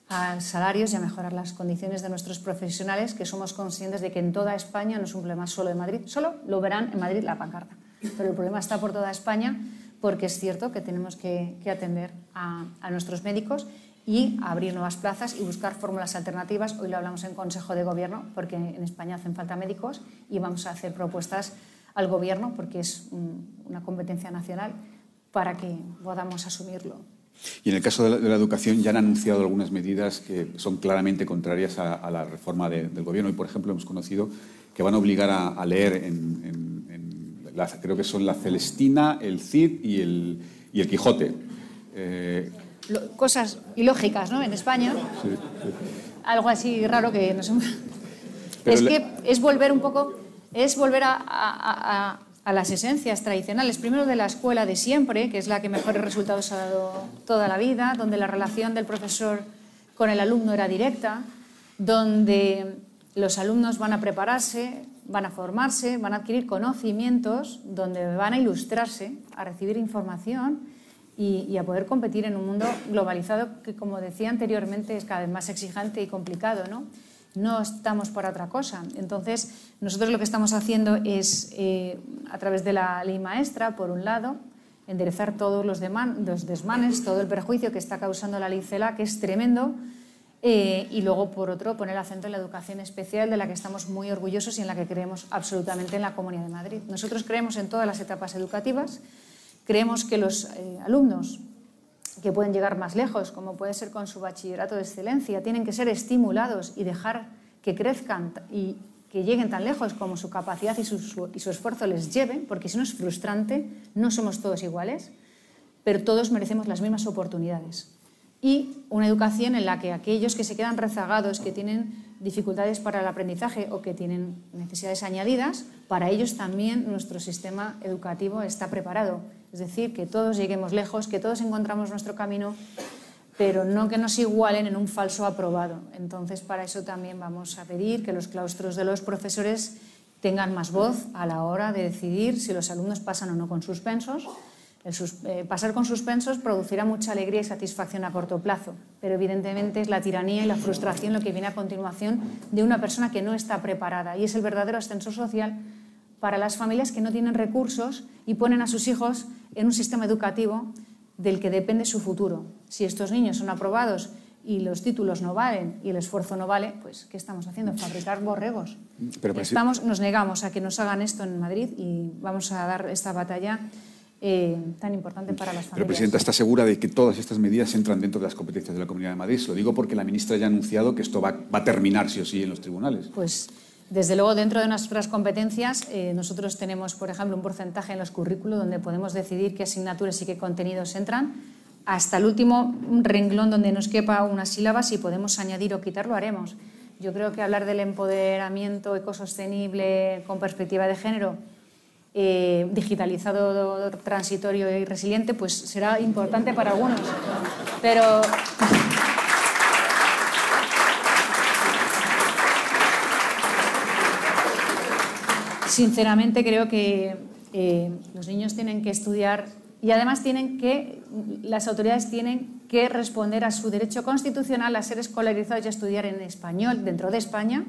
a salarios y a mejorar las condiciones de nuestros profesionales, que somos conscientes de que en toda España no es un problema solo de Madrid, solo lo verán en Madrid la pancarta, pero el problema está por toda España porque es cierto que tenemos que, atender a, nuestros médicos y abrir nuevas plazas y buscar fórmulas alternativas. Hoy lo hablamos en Consejo de Gobierno porque en España hacen falta médicos y vamos a hacer propuestas al Gobierno porque es una competencia nacional para que podamos asumirlo. Y en el caso de la, educación ya han anunciado algunas medidas que son claramente contrarias a, la reforma del Gobierno y, por ejemplo, hemos conocido que van a obligar a, leer en creo que son la Celestina, el Cid y el, y el Quijote. Eh, cosas ilógicas, ¿no? En España. Algo así raro que no sé. es que es volver un poco, es volver a, a, las esencias tradicionales. Primero de la escuela de siempre, que es la que mejores resultados ha dado toda la vida, donde la relación del profesor con el alumno era directa, donde los alumnos van a prepararse, van a formarse, van a adquirir conocimientos donde van a ilustrarse, a recibir información y, a poder competir en un mundo globalizado que, como decía anteriormente, es cada vez más exigente y complicado. ¿no? no estamos para otra cosa. Entonces, nosotros lo que estamos haciendo es, eh, a través de la ley maestra, por un lado, enderezar todos los, desmanes, todo el perjuicio que está causando la ley CELA, que es tremendo, eh, y luego, por otro, poner el acento en la educación especial, de la que estamos muy orgullosos y en la que creemos absolutamente en la Comunidad de Madrid. Nosotros creemos en todas las etapas educativas, creemos que los eh, alumnos que pueden llegar más lejos, como puede ser con su bachillerato de excelencia. Tienen que ser estimulados y dejar que crezcan y que lleguen tan lejos como su capacidad y su, y su esfuerzo les lleven, porque si no es frustrante, no somos todos iguales, pero todos merecemos las mismas oportunidades. Y una educación en la que aquellos que se quedan rezagados, que tienen dificultades para el aprendizaje o que tienen necesidades añadidas, para ellos también nuestro sistema educativo está preparado. Es decir, que todos lleguemos lejos, que todos encontramos nuestro camino, pero no que nos igualen en un falso aprobado. Entonces, para eso también vamos a pedir que los claustros de los profesores tengan más voz a la hora de decidir si los alumnos pasan o no con suspensos eh, pasar con suspensos producirá mucha alegría y satisfacción a corto plazo, pero evidentemente es la tiranía y la frustración lo que viene a continuación de una persona que no está preparada y es el verdadero ascenso social para las familias que no tienen recursos y ponen a sus hijos en un sistema educativo del que depende su futuro. Si estos niños son aprobados y los títulos no valen y el esfuerzo no vale, pues ¿qué estamos haciendo? Fabricar borregos. Estamos, nos negamos a que nos hagan esto en Madrid y vamos a dar esta batalla eh, tan importante para las familias. Pero, Presidenta, ¿está segura de que todas estas medidas entran dentro de las competencias de la Comunidad de Madrid? lo digo porque la ministra ya ha anunciado que esto va, a terminar sí o sí en los tribunales. Pues, desde luego, dentro de nuestras competencias, eh, nosotros tenemos, por ejemplo, un porcentaje en los currículos donde podemos decidir qué asignaturas y qué contenidos entran. Hasta el último renglón donde nos quepa una sílaba, si podemos añadir o quitar, lo haremos. Yo creo que hablar del empoderamiento ecosostenible con perspectiva de género eh, digitalizado, transitorio y resiliente, pues será importante para algunos. Pero. Sinceramente creo que eh, los niños tienen que estudiar y además tienen que, las autoridades tienen que responder a su derecho constitucional a ser escolarizados y a estudiar en español dentro de España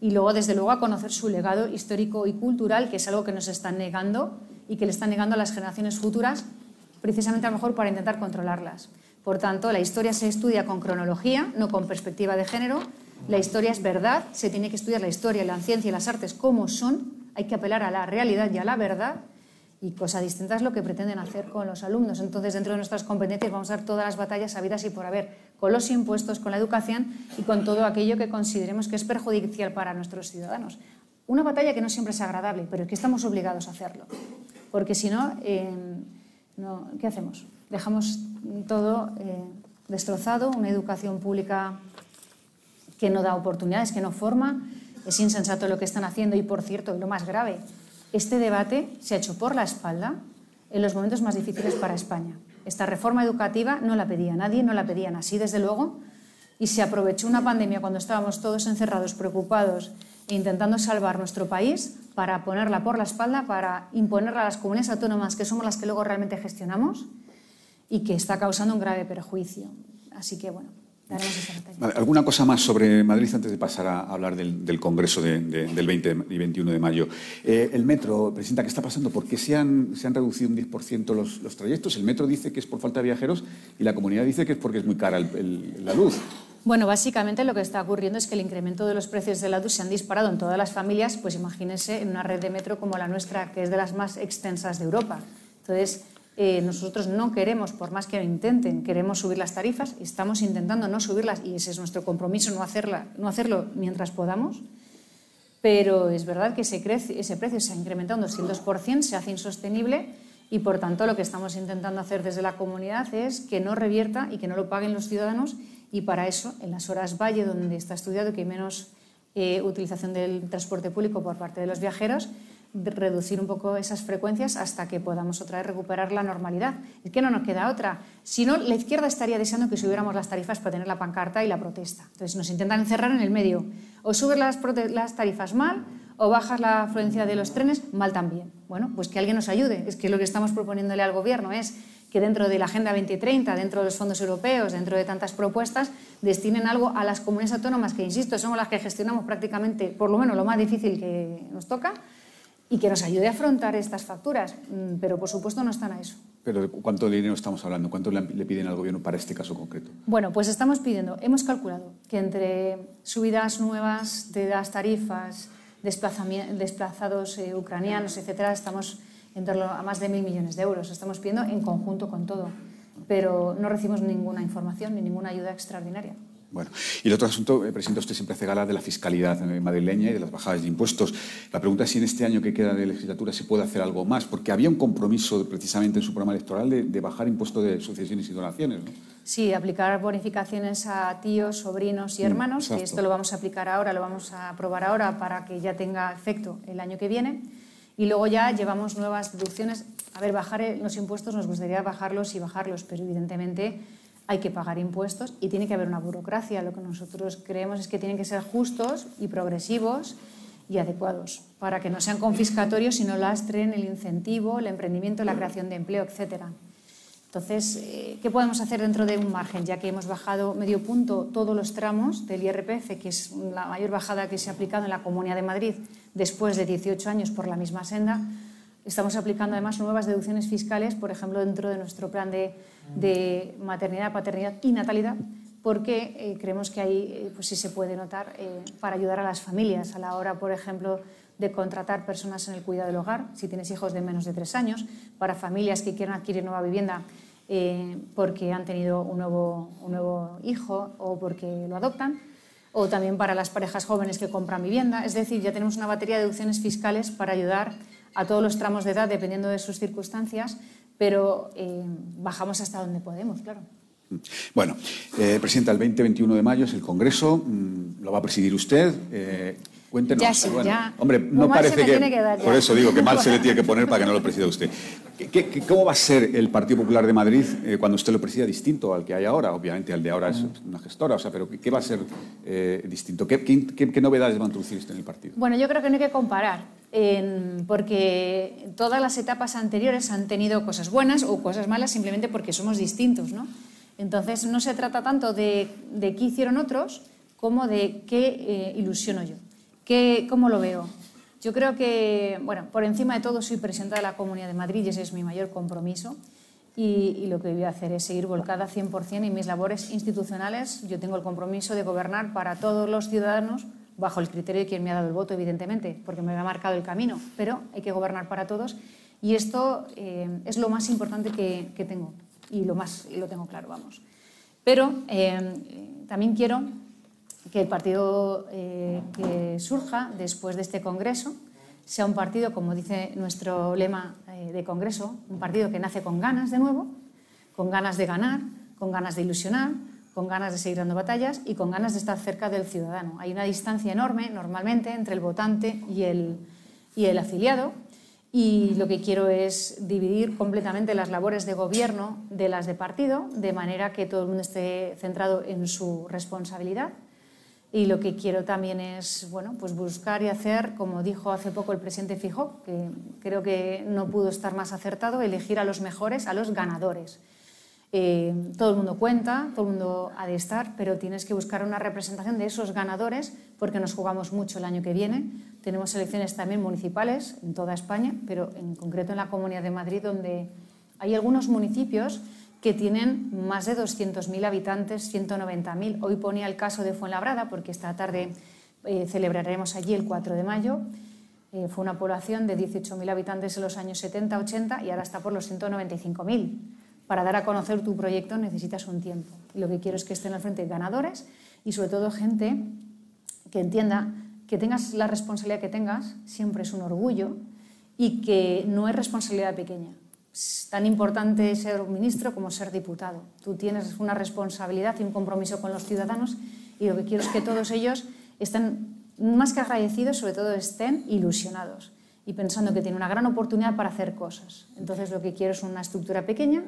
y luego, desde luego, a conocer su legado histórico y cultural, que es algo que nos están negando y que le están negando a las generaciones futuras, precisamente a lo mejor para intentar controlarlas. Por tanto, la historia se estudia con cronología, no con perspectiva de género. La historia es verdad, se tiene que estudiar la historia, la ciencia y las artes como son. Hay que apelar a la realidad y a la verdad y cosa distinta es lo que pretenden hacer con los alumnos. Entonces, dentro de nuestras competencias vamos a dar todas las batallas habidas y por haber, con los impuestos, con la educación y con todo aquello que consideremos que es perjudicial para nuestros ciudadanos. Una batalla que no siempre es agradable, pero que estamos obligados a hacerlo. Porque si no, eh, ¿qué hacemos? Dejamos todo eh, destrozado, una educación pública que no da oportunidades, que no forma. Es insensato lo que están haciendo y, por cierto, lo más grave, este debate se ha hecho por la espalda en los momentos más difíciles para España. Esta reforma educativa no la pedía nadie, no la pedían así, desde luego, y se aprovechó una pandemia cuando estábamos todos encerrados, preocupados e intentando salvar nuestro país para ponerla por la espalda, para imponerla a las comunidades autónomas, que somos las que luego realmente gestionamos, y que está causando un grave perjuicio. Así que, bueno, ¿Alguna cosa más sobre Madrid antes de pasar a hablar del, Congreso del 20 y 21 de mayo? Eh, el metro, Presidenta, ¿qué está pasando? ¿Por qué se han, se han reducido un 10% los, los, trayectos? El metro dice que es por falta de viajeros y la comunidad dice que es porque es muy cara la luz. Bueno, básicamente lo que está ocurriendo es que el incremento de los precios de la luz se han disparado en todas las familias, pues imagínense en una red de metro como la nuestra, que es de las más extensas de Europa. Entonces, eh, nosotros no queremos, por más que lo intenten, queremos subir las tarifas, estamos intentando no subirlas y ese es nuestro compromiso, no, hacerlo mientras podamos, pero es verdad que ese, ese precio se ha incrementado un 200%, se hace insostenible y por tanto lo que estamos intentando hacer desde la comunidad es que no revierta y que no lo paguen los ciudadanos y para eso, en las horas valle, donde está estudiado que hay menos eh, utilización del transporte público por parte de los viajeros, reducir un poco esas frecuencias hasta que podamos otra vez recuperar la normalidad. Es que no nos queda otra. Si no, la izquierda estaría deseando que subiéramos las tarifas para tener la pancarta y la protesta. Entonces nos intentan encerrar en el medio. O subes las, tarifas mal o bajas la afluencia de los trenes mal también. Bueno, pues que alguien nos ayude. Es que lo que estamos proponiéndole al Gobierno es que dentro de la Agenda 2030, dentro de los fondos europeos, dentro de tantas propuestas, destinen algo a las comunidades autónomas, que, insisto, somos las que gestionamos prácticamente, por lo menos, lo más difícil que nos toca, y que nos ayude a afrontar estas facturas, mm, pero por supuesto no están a eso. Pero ¿cuánto dinero estamos hablando? ¿Cuánto le piden al Gobierno para este caso concreto? Bueno, pues estamos pidiendo, hemos calculado que entre subidas nuevas de las tarifas, desplazados eh, ucranianos, etcétera, estamos en torno a más de mil millones de euros. Estamos pidiendo en conjunto con todo. pero no recibimos ninguna información ni ninguna ayuda extraordinaria. Bueno, y el otro asunto, eh, presidente, usted siempre hace gala de la fiscalidad madrileña y de las bajadas de impuestos. La pregunta es si en este año que queda de legislatura se puede hacer algo más, porque había un compromiso precisamente en su programa electoral de, bajar impuestos de sucesiones y donaciones. ¿no? Sí, aplicar bonificaciones a tíos, sobrinos y mm, hermanos, que esto lo vamos a aplicar ahora, lo vamos a aprobar ahora para que ya tenga efecto el año que viene. Y luego ya llevamos nuevas deducciones. A ver, bajar los impuestos nos gustaría bajarlos y bajarlos, pero evidentemente hay que pagar impuestos y tiene que haber una burocracia. Lo que nosotros creemos es que tienen que ser justos y progresivos y adecuados para que no sean confiscatorios y no lastren el incentivo, el emprendimiento, la creación de empleo, etc. Entonces, eh, ¿qué podemos hacer dentro de un margen? Ya que hemos bajado medio punto todos los tramos del IRPF, que es la mayor bajada que se ha aplicado en la Comunidad de Madrid después de 18 años por la misma senda, Estamos aplicando además nuevas deducciones fiscales, por ejemplo, dentro de nuestro plan de, maternidad, paternidad y natalidad, porque eh, creemos que ahí eh, pues sí se puede notar eh, para ayudar a las familias a la hora, por ejemplo, de contratar personas en el cuidado del hogar, si tienes hijos de menos de tres años, para familias que quieran adquirir nueva vivienda porque han tenido un nuevo, un nuevo hijo o porque lo adoptan o también para las parejas jóvenes que compran vivienda. Es decir, ya tenemos una batería de deducciones fiscales para ayudar a todos los tramos de edad dependiendo de sus circunstancias, pero eh, bajamos hasta donde podemos, claro. Bueno, eh, Presidenta, el 20-21 de mayo es el Congreso, mm, lo va a presidir usted. Eh, cuéntenos. Ya sí, ya. Hombre, no parece que. por eso digo que mal se le tiene que poner para que no lo presida usted. cómo va a ser el Partido Popular de Madrid eh, cuando usted lo presida distinto al que hay ahora? Obviamente, el de ahora es una gestora, o sea, pero ¿qué va a ser distinto? ¿Qué, qué, novedades va a introducir usted en el partido? Bueno, yo creo que no hay que comparar porque todas las etapas anteriores han tenido cosas buenas o cosas malas simplemente porque somos distintos. ¿no? Entonces, no se trata tanto de, qué hicieron otros como de qué eh, ilusiono yo, qué, cómo lo veo. Yo creo que, bueno, por encima de todo soy presidenta de la Comunidad de Madrid y ese es mi mayor compromiso. Y, y, lo que voy a hacer es seguir volcada 100% en mis labores institucionales. Yo tengo el compromiso de gobernar para todos los ciudadanos bajo el criterio de quien me ha dado el voto, evidentemente, porque me ha marcado el camino, pero hay que gobernar para todos y esto eh, es lo más importante que, tengo y lo más lo tengo claro, vamos. Pero eh, también quiero que el partido eh, que surja después de este Congreso sea un partido, como dice nuestro lema de Congreso, un partido que nace con ganas de nuevo, con ganas de ganar, con ganas de ilusionar, con ganas de seguir dando batallas y con ganas de estar cerca del ciudadano. Hay una distancia enorme normalmente entre el votante y el afiliado y lo que quiero es dividir completamente las labores de gobierno de las de partido, de manera que todo el mundo esté centrado en su responsabilidad. Y lo que quiero también es bueno, pues buscar y hacer, como dijo hace poco el presidente Fijó, que creo que no pudo estar más acertado, elegir a los mejores, a los ganadores. Eh, todo el mundo cuenta, todo el mundo ha de estar, pero tienes que buscar una representación de esos ganadores porque nos jugamos mucho el año que viene. Tenemos elecciones también municipales en toda España, pero en concreto en la Comunidad de Madrid, donde hay algunos municipios que tienen más de 200.000 habitantes, 190.000. Hoy ponía el caso de Fuenlabrada, porque esta tarde eh, celebraremos allí el 4 de mayo. Eh, fue una población de 18.000 habitantes en los años 70-80 y ahora está por los 195.000 para dar a conocer tu proyecto necesitas un tiempo. Lo que quiero es que estén al frente ganadores y sobre todo gente que entienda que tengas la responsabilidad que tengas, siempre es un orgullo y que no es responsabilidad pequeña. Es tan importante ser ministro como ser diputado. Tú tienes una responsabilidad y un compromiso con los ciudadanos y lo que quiero es que todos ellos estén más que agradecidos, sobre todo estén ilusionados y pensando que tienen una gran oportunidad para hacer cosas. Entonces lo que quiero es una estructura pequeña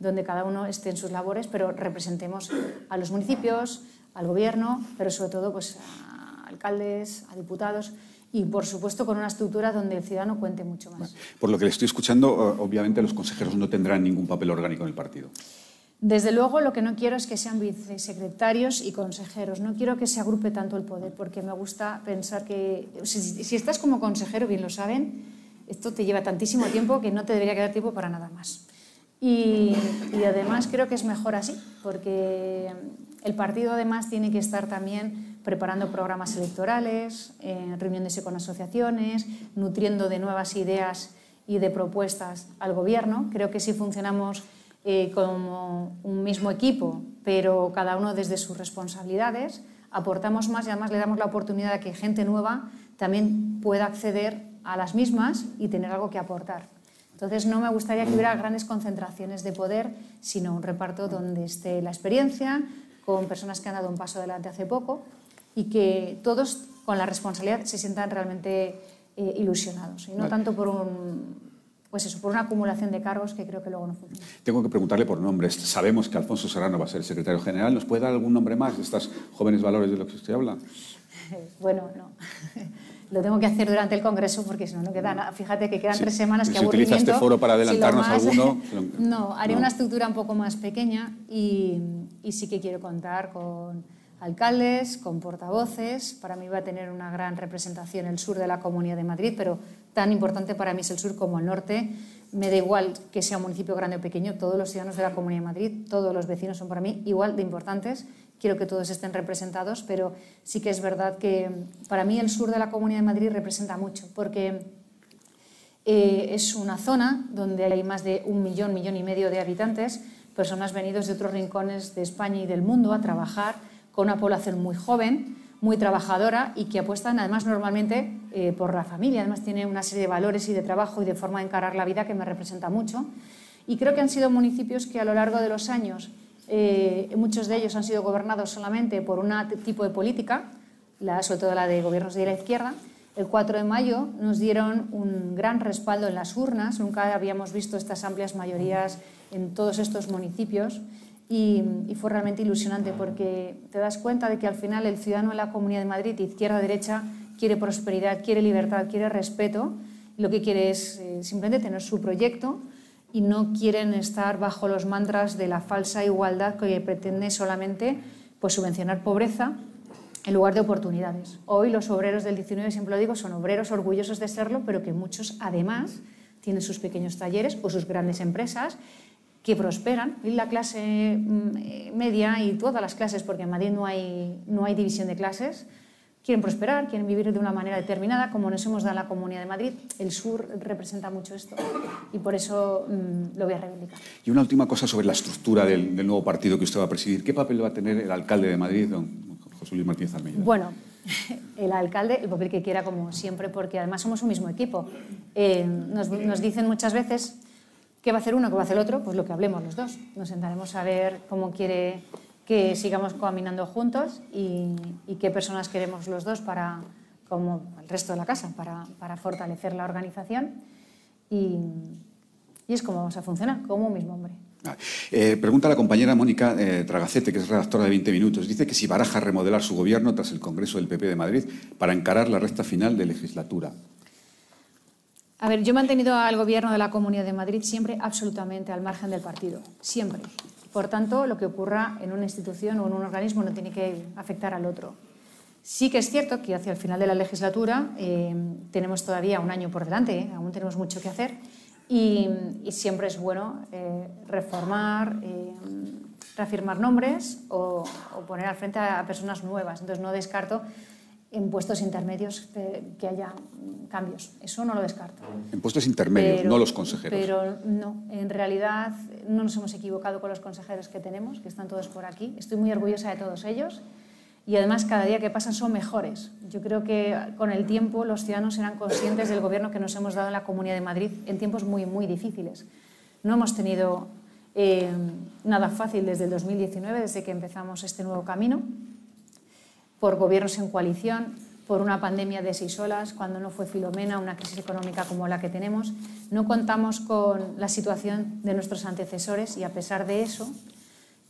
donde cada uno esté en sus labores, pero representemos a los municipios, al gobierno, pero sobre todo pues, a alcaldes, a diputados y, por supuesto, con una estructura donde el ciudadano cuente mucho más. Por lo que le estoy escuchando, obviamente los consejeros no tendrán ningún papel orgánico en el partido. Desde luego, lo que no quiero es que sean vicesecretarios y consejeros. No quiero que se agrupe tanto el poder, porque me gusta pensar que si, si estás como consejero, bien lo saben, esto te lleva tantísimo tiempo que no te debería quedar tiempo para nada más. Y, además creo que es mejor así, porque el partido además tiene que estar también preparando programas electorales, eh, reuniéndose con asociaciones, nutriendo de nuevas ideas y de propuestas al gobierno. Creo que si funcionamos eh, como un mismo equipo, pero cada uno desde sus responsabilidades, aportamos más y además le damos la oportunidad a que gente nueva también pueda acceder a las mismas y tener algo que aportar. Entonces no me gustaría que hubiera grandes concentraciones de poder, sino un reparto donde esté la experiencia, con personas que han dado un paso adelante hace poco y que todos con la responsabilidad se sientan realmente eh, ilusionados y no tanto por un pues eso, por una acumulación de cargos que creo que luego no funciona. Tengo que preguntarle por nombres. Sabemos que Alfonso Serrano va a ser secretario general. ¿Nos puede dar algún nombre más de estos jóvenes valores de los que usted habla? <laughs> bueno, no. <laughs> Lo tengo que hacer durante el Congreso porque si no, no queda nada. Fíjate que quedan tres semanas que aburrimiento. utiliza este foro para adelantarnos alguno? <laughs> no, haré una estructura un poco más pequeña y, y sí que quiero contar con alcaldes, con portavoces. Para mí va a tener una gran representación el sur de la Comunidad de Madrid, pero tan importante para mí es el sur como el norte. Me da igual que sea un municipio grande o pequeño, todos los ciudadanos de la Comunidad de Madrid, todos los vecinos son para mí igual de importantes. Quiero que todos estén representados, pero sí que es verdad que para mí el sur de la Comunidad de Madrid representa mucho, porque eh, es una zona donde hay más de un millón, millón y medio de habitantes, personas venidos de otros rincones de España y del mundo a trabajar, con una población muy joven, muy trabajadora y que apuestan además normalmente eh, por la familia. Además tiene una serie de valores y de trabajo y de forma de encarar la vida que me representa mucho. Y creo que han sido municipios que a lo largo de los años, eh, muchos de ellos han sido gobernados solamente por un tipo de política, la, sobre todo la de gobiernos de la izquierda. El 4 de mayo nos dieron un gran respaldo en las urnas. Nunca habíamos visto estas amplias mayorías en todos estos municipios y, fue realmente ilusionante porque te das cuenta de que al final el ciudadano de la Comunidad de Madrid, izquierda-derecha, quiere prosperidad, quiere libertad, quiere respeto lo que quiere es eh, simplemente tener su proyecto y no quieren estar bajo los mantras de la falsa igualdad que pretende solamente pues, subvencionar pobreza en lugar de oportunidades. Hoy los obreros del 19, siempre lo digo, son obreros orgullosos de serlo, pero que muchos además tienen sus pequeños talleres o sus grandes empresas que prosperan, y la clase mm, media y todas las clases, porque en Madrid no hay, no hay división de clases, quieren prosperar, quieren vivir de una manera determinada, como nos hemos dado en la Comunidad de Madrid. El sur representa mucho esto y por eso mm, lo voy a reivindicar. Y una última cosa sobre la estructura del, nuevo partido que usted va a presidir. ¿Qué papel va a tener el alcalde de Madrid, don José Luis Martínez Almeida? Bueno, <laughs> el alcalde, el papel que quiera, como siempre, porque además somos un mismo equipo. Eh, nos, nos dicen muchas veces ¿Qué va a hacer uno? ¿Qué va a hacer el otro? Pues lo que hablemos los dos. Nos sentaremos a ver cómo quiere que sigamos caminando juntos y, qué personas queremos los dos para, como el resto de la casa, para, fortalecer la organización. Y, es como vamos a funcionar, como un mismo hombre. Ah, eh, pregunta la compañera Mónica eh, Tragacete, que es redactora de 20 Minutos. Dice que si baraja remodelar su gobierno tras el Congreso del PP de Madrid para encarar la recta final de legislatura. A ver, yo he mantenido al gobierno de la Comunidad de Madrid siempre absolutamente al margen del partido, siempre. Por tanto, lo que ocurra en una institución o en un organismo no tiene que afectar al otro. Sí que es cierto que hacia el final de la legislatura eh, tenemos todavía un año por delante, ¿eh? aún tenemos mucho que hacer y, siempre es bueno eh, reformar, reafirmar nombres o, o, poner al frente a personas nuevas. Entonces no descarto en puestos intermedios que haya cambios. Eso no lo descarto. En puestos intermedios, no los consejeros. Pero no, en realidad no nos hemos equivocado con los consejeros que tenemos, que están todos por aquí. Estoy muy orgullosa de todos ellos y además cada día que pasan son mejores. Yo creo que con el tiempo los ciudadanos serán conscientes del gobierno que nos hemos dado en la Comunidad de Madrid en tiempos muy, muy difíciles. No hemos tenido eh, nada fácil desde el 2019, desde que empezamos este nuevo camino por gobiernos en coalición, por una pandemia de seis olas, cuando no fue Filomena, una crisis económica como la que tenemos. No contamos con la situación de nuestros antecesores y a pesar de eso,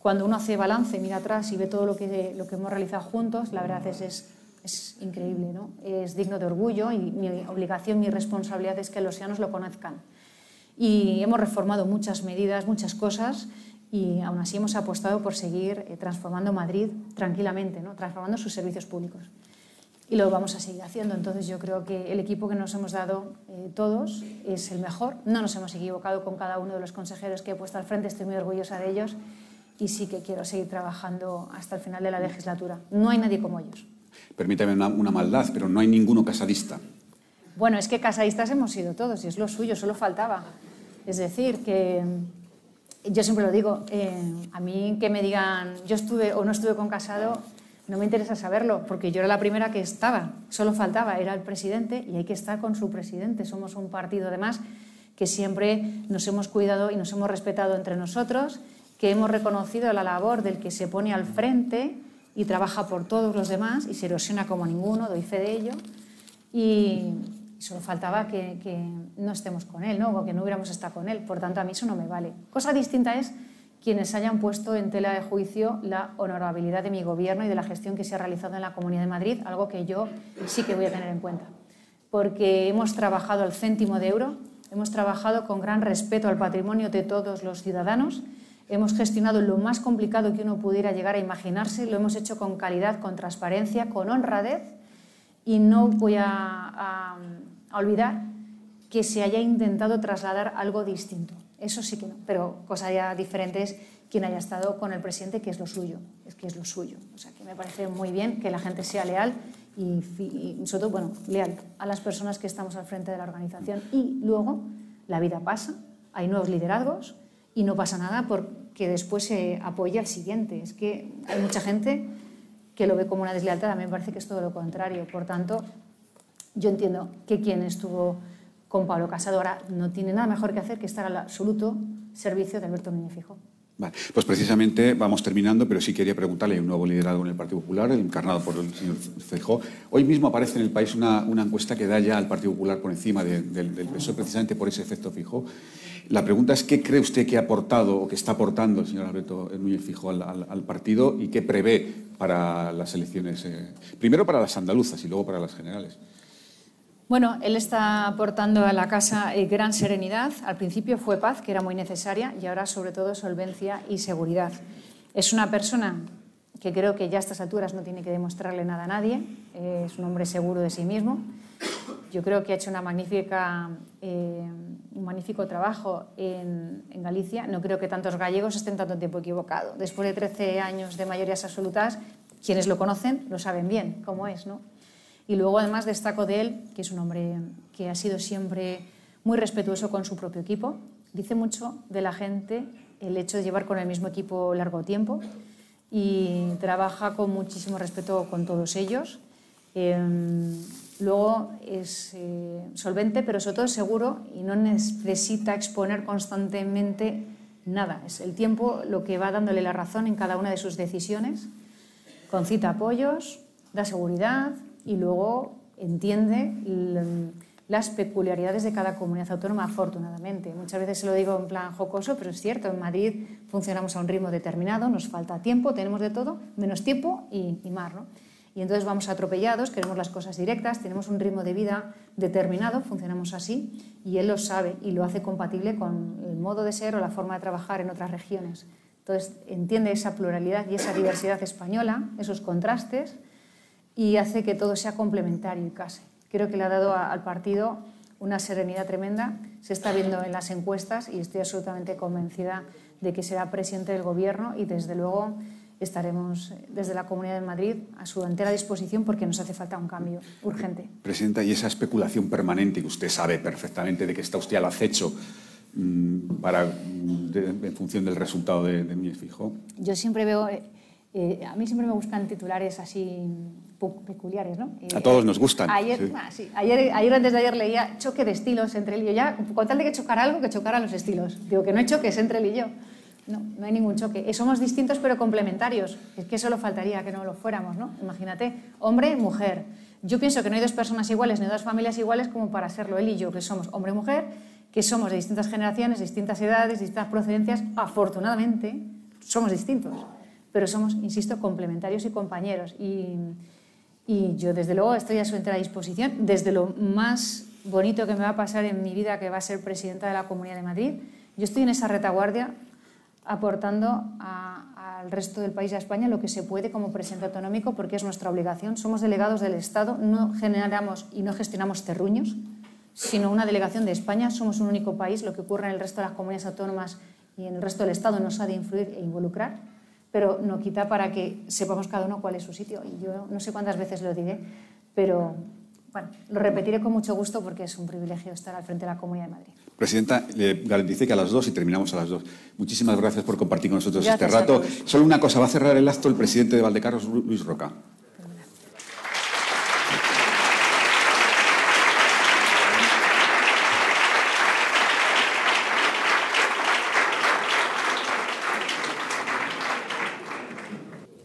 cuando uno hace balance, mira atrás y ve todo lo que, lo que hemos realizado juntos, la verdad es, es, es increíble, ¿no? es digno de orgullo y mi obligación, mi responsabilidad es que los ciudadanos lo conozcan. Y hemos reformado muchas medidas, muchas cosas y aún así hemos apostado por seguir eh, transformando Madrid tranquilamente, ¿no? transformando sus servicios públicos. Y lo vamos a seguir haciendo. Entonces yo creo que el equipo que nos hemos dado eh, todos es el mejor. No nos hemos equivocado con cada uno de los consejeros que he puesto al frente, estoy muy orgullosa de ellos y sí que quiero seguir trabajando hasta el final de la legislatura. No hay nadie como ellos. Permítame una, una maldad, pero no hay ninguno casadista. Bueno, es que casadistas hemos sido todos y es lo suyo, solo faltaba. Es decir, que yo siempre lo digo, eh, a mí que me digan yo estuve o no estuve con Casado, no me interesa saberlo, porque yo era la primera que estaba, solo faltaba, era el presidente y hay que estar con su presidente. Somos un partido, además, que siempre nos hemos cuidado y nos hemos respetado entre nosotros, que hemos reconocido la labor del que se pone al frente y trabaja por todos los demás y se erosiona como ninguno, doy fe de ello. Y solo faltaba que, no estemos con él, ¿no? o que no hubiéramos estado con él. Por tanto, a mí eso no me vale. Cosa distinta es quienes hayan puesto en tela de juicio la honorabilidad de mi gobierno y de la gestión que se ha realizado en la Comunidad de Madrid, algo que yo sí que voy a tener en cuenta. Porque hemos trabajado al céntimo de euro, hemos trabajado con gran respeto al patrimonio de todos los ciudadanos, hemos gestionado lo más complicado que uno pudiera llegar a imaginarse, lo hemos hecho con calidad, con transparencia, con honradez y no voy a, a olvidar que se haya intentado trasladar algo distinto. Eso sí que no, pero cosa ya diferente es quien haya estado con el presidente, que es lo suyo, es que es lo suyo. O sea, que me parece muy bien que la gente sea leal y, y sobre todo, bueno, leal a las personas que estamos al frente de la organización. Y luego la vida pasa, hay nuevos liderazgos y no pasa nada porque después se apoya al siguiente. Es que hay mucha gente que lo ve como una deslealtad, a mí me parece que es todo lo contrario. Por tanto, yo entiendo que quien estuvo con Pablo Casado. Ahora no tiene nada mejor que hacer que estar al absoluto servicio de Alberto Núñez Fijo. Vale, pues precisamente vamos terminando, pero sí quería preguntarle, hay un nuevo liderazgo en el Partido Popular, encarnado por el señor Feijó. Hoy mismo aparece en el país una, una encuesta que da ya al Partido Popular por encima de, de, del PSOE, precisamente por ese efecto Fijo. La pregunta es, ¿qué cree usted que ha aportado o que está aportando el señor Alberto Núñez Fijo al, al, al partido y qué prevé para las elecciones, eh, primero para las andaluzas y luego para las generales? Bueno, él está aportando a la casa eh, gran serenidad. Al principio fue paz, que era muy necesaria, y ahora sobre todo solvencia y seguridad. Es una persona que creo que ya a estas alturas no tiene que demostrarle nada a nadie. Eh, es un hombre seguro de sí mismo. Yo creo que ha hecho una magnífica, eh, un magnífico trabajo en, en, Galicia. No creo que tantos gallegos estén tanto tiempo equivocados. Después de 13 años de mayorías absolutas, quienes lo conocen lo saben bien cómo es, ¿no? Y luego además destaco de él, que es un hombre que ha sido siempre muy respetuoso con su propio equipo. Dice mucho de la gente el hecho de llevar con el mismo equipo largo tiempo y trabaja con muchísimo respeto con todos ellos. Eh, luego es eh, solvente, pero sobre todo seguro y no necesita exponer constantemente nada. Es el tiempo lo que va dándole la razón en cada una de sus decisiones. Concita apoyos, da seguridad, y luego entiende las peculiaridades de cada comunidad autónoma, afortunadamente. Muchas veces se lo digo en plan jocoso, pero es cierto, en Madrid funcionamos a un ritmo determinado, nos falta tiempo, tenemos de todo, menos tiempo y, y más. ¿no? Y entonces vamos atropellados, queremos las cosas directas, tenemos un ritmo de vida determinado, funcionamos así, y él lo sabe y lo hace compatible con el modo de ser o la forma de trabajar en otras regiones. Entonces entiende esa pluralidad y esa diversidad española, esos contrastes, y hace que todo sea complementario y casi. Creo que le ha dado a, al partido una serenidad tremenda. Se está viendo en las encuestas y estoy absolutamente convencida de que será presidente del Gobierno y desde luego estaremos desde la Comunidad de Madrid a su entera disposición porque nos hace falta un cambio urgente. Presidenta, y esa especulación permanente que usted sabe perfectamente de que está usted al acecho mmm, para, de, en función del resultado de, de mi fijo. Yo siempre veo, eh, a mí siempre me buscan titulares así peculiares, ¿no? A todos nos gustan. Ayer, sí. ah, sí. ayer, ayer antes de ayer leía choque de estilos entre él y yo. Ya, con tal de que chocara algo, que chocara los estilos. Digo que no hay choques entre él y yo. No, no hay ningún choque. Eh, somos distintos pero complementarios. Es que solo faltaría que no lo fuéramos, ¿no? Imagínate, hombre, mujer. Yo pienso que no hay dos personas iguales ni dos familias iguales como para serlo él y yo, que somos hombre y mujer, que somos de distintas generaciones, distintas edades, distintas procedencias. Afortunadamente, somos distintos, pero somos, insisto, complementarios y compañeros. Y, y yo, desde luego, estoy a su entera disposición. Desde lo más bonito que me va a pasar en mi vida, que va a ser presidenta de la Comunidad de Madrid, yo estoy en esa retaguardia aportando al resto del país, a España, lo que se puede como presidente autonómico, porque es nuestra obligación. Somos delegados del Estado, no generamos y no gestionamos terruños, sino una delegación de España. Somos un único país. Lo que ocurre en el resto de las comunidades autónomas y en el resto del Estado nos ha de influir e involucrar pero no quita para que sepamos cada uno cuál es su sitio. Y yo no sé cuántas veces lo diré, pero Bueno, lo repetiré con mucho gusto porque es un privilegio estar al frente de la Comunidad de Madrid. Presidenta, le garantice que a las dos y terminamos a las dos. Muchísimas gracias por compartir con nosotros este rato. Solo una cosa, va a cerrar el acto el presidente de Valdecarros, Luis Roca.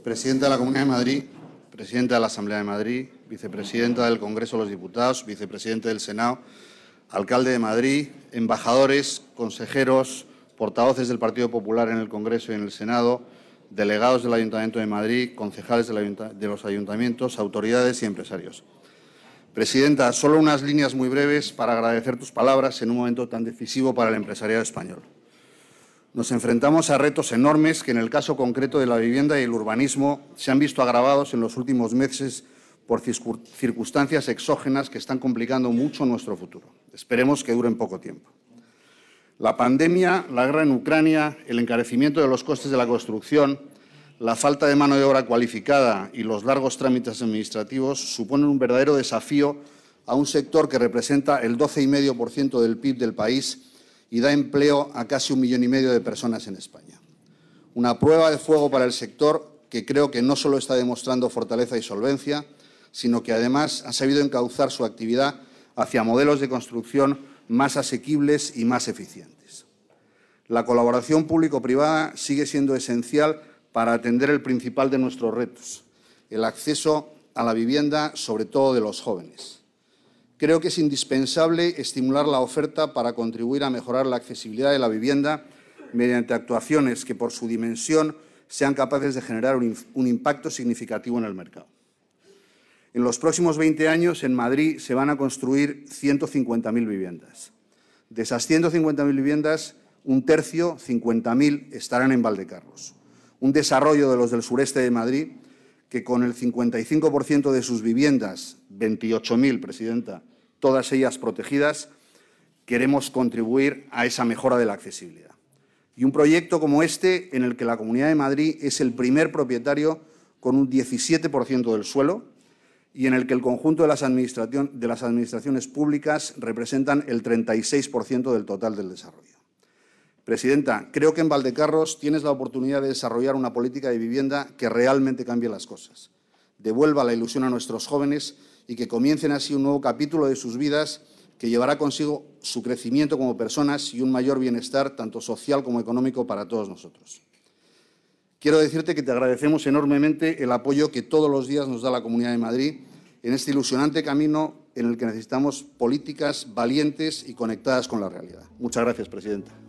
Presidenta de la Comunidad de Madrid, Presidenta de la Asamblea de Madrid, Vicepresidenta del Congreso de los Diputados, Vicepresidente del Senado, Alcalde de Madrid, embajadores, consejeros, portavoces del Partido Popular en el Congreso y en el Senado, delegados del Ayuntamiento de Madrid, concejales de los ayuntamientos, autoridades y empresarios. Presidenta, solo unas líneas muy breves para agradecer tus palabras en un momento tan decisivo para el empresariado español. Nos enfrentamos a retos enormes que en el caso concreto de la vivienda y el urbanismo se han visto agravados en los últimos meses por circunstancias exógenas que están complicando mucho nuestro futuro. Esperemos que duren poco tiempo. La pandemia, la guerra en Ucrania, el encarecimiento de los costes de la construcción, la falta de mano de obra cualificada y los largos trámites administrativos suponen un verdadero desafío a un sector que representa el 12,5% del PIB del país y da empleo a casi un millón y medio de personas en España. Una prueba de fuego para el sector que creo que no solo está demostrando fortaleza y solvencia, sino que además ha sabido encauzar su actividad hacia modelos de construcción más asequibles y más eficientes. La colaboración público-privada sigue siendo esencial para atender el principal de nuestros retos, el acceso a la vivienda, sobre todo de los jóvenes. Creo que es indispensable estimular la oferta para contribuir a mejorar la accesibilidad de la vivienda mediante actuaciones que, por su dimensión, sean capaces de generar un, impacto significativo en el mercado. En los próximos 20 años en Madrid se van a construir 150.000 viviendas. De esas 150.000 viviendas, un tercio, 50.000, estarán en Valdecarros. Un desarrollo de los del sureste de Madrid que con el 55% de sus viviendas, 28.000, Presidenta, todas ellas protegidas, queremos contribuir a esa mejora de la accesibilidad. Y un proyecto como este, en el que la Comunidad de Madrid es el primer propietario con un 17% del suelo, y en el que el conjunto de las, administraciones públicas representan el 36% del total del desarrollo. Presidenta, creo que en Valdecarros tienes la oportunidad de desarrollar una política de vivienda que realmente cambie las cosas, devuelva la ilusión a nuestros jóvenes y que comiencen así un nuevo capítulo de sus vidas que llevará consigo su crecimiento como personas y un mayor bienestar tanto social como económico para todos nosotros. Quiero decirte que te agradecemos enormemente el apoyo que todos los días nos da la Comunidad de Madrid en este ilusionante camino en el que necesitamos políticas valientes y conectadas con la realidad. Muchas gracias, Presidenta.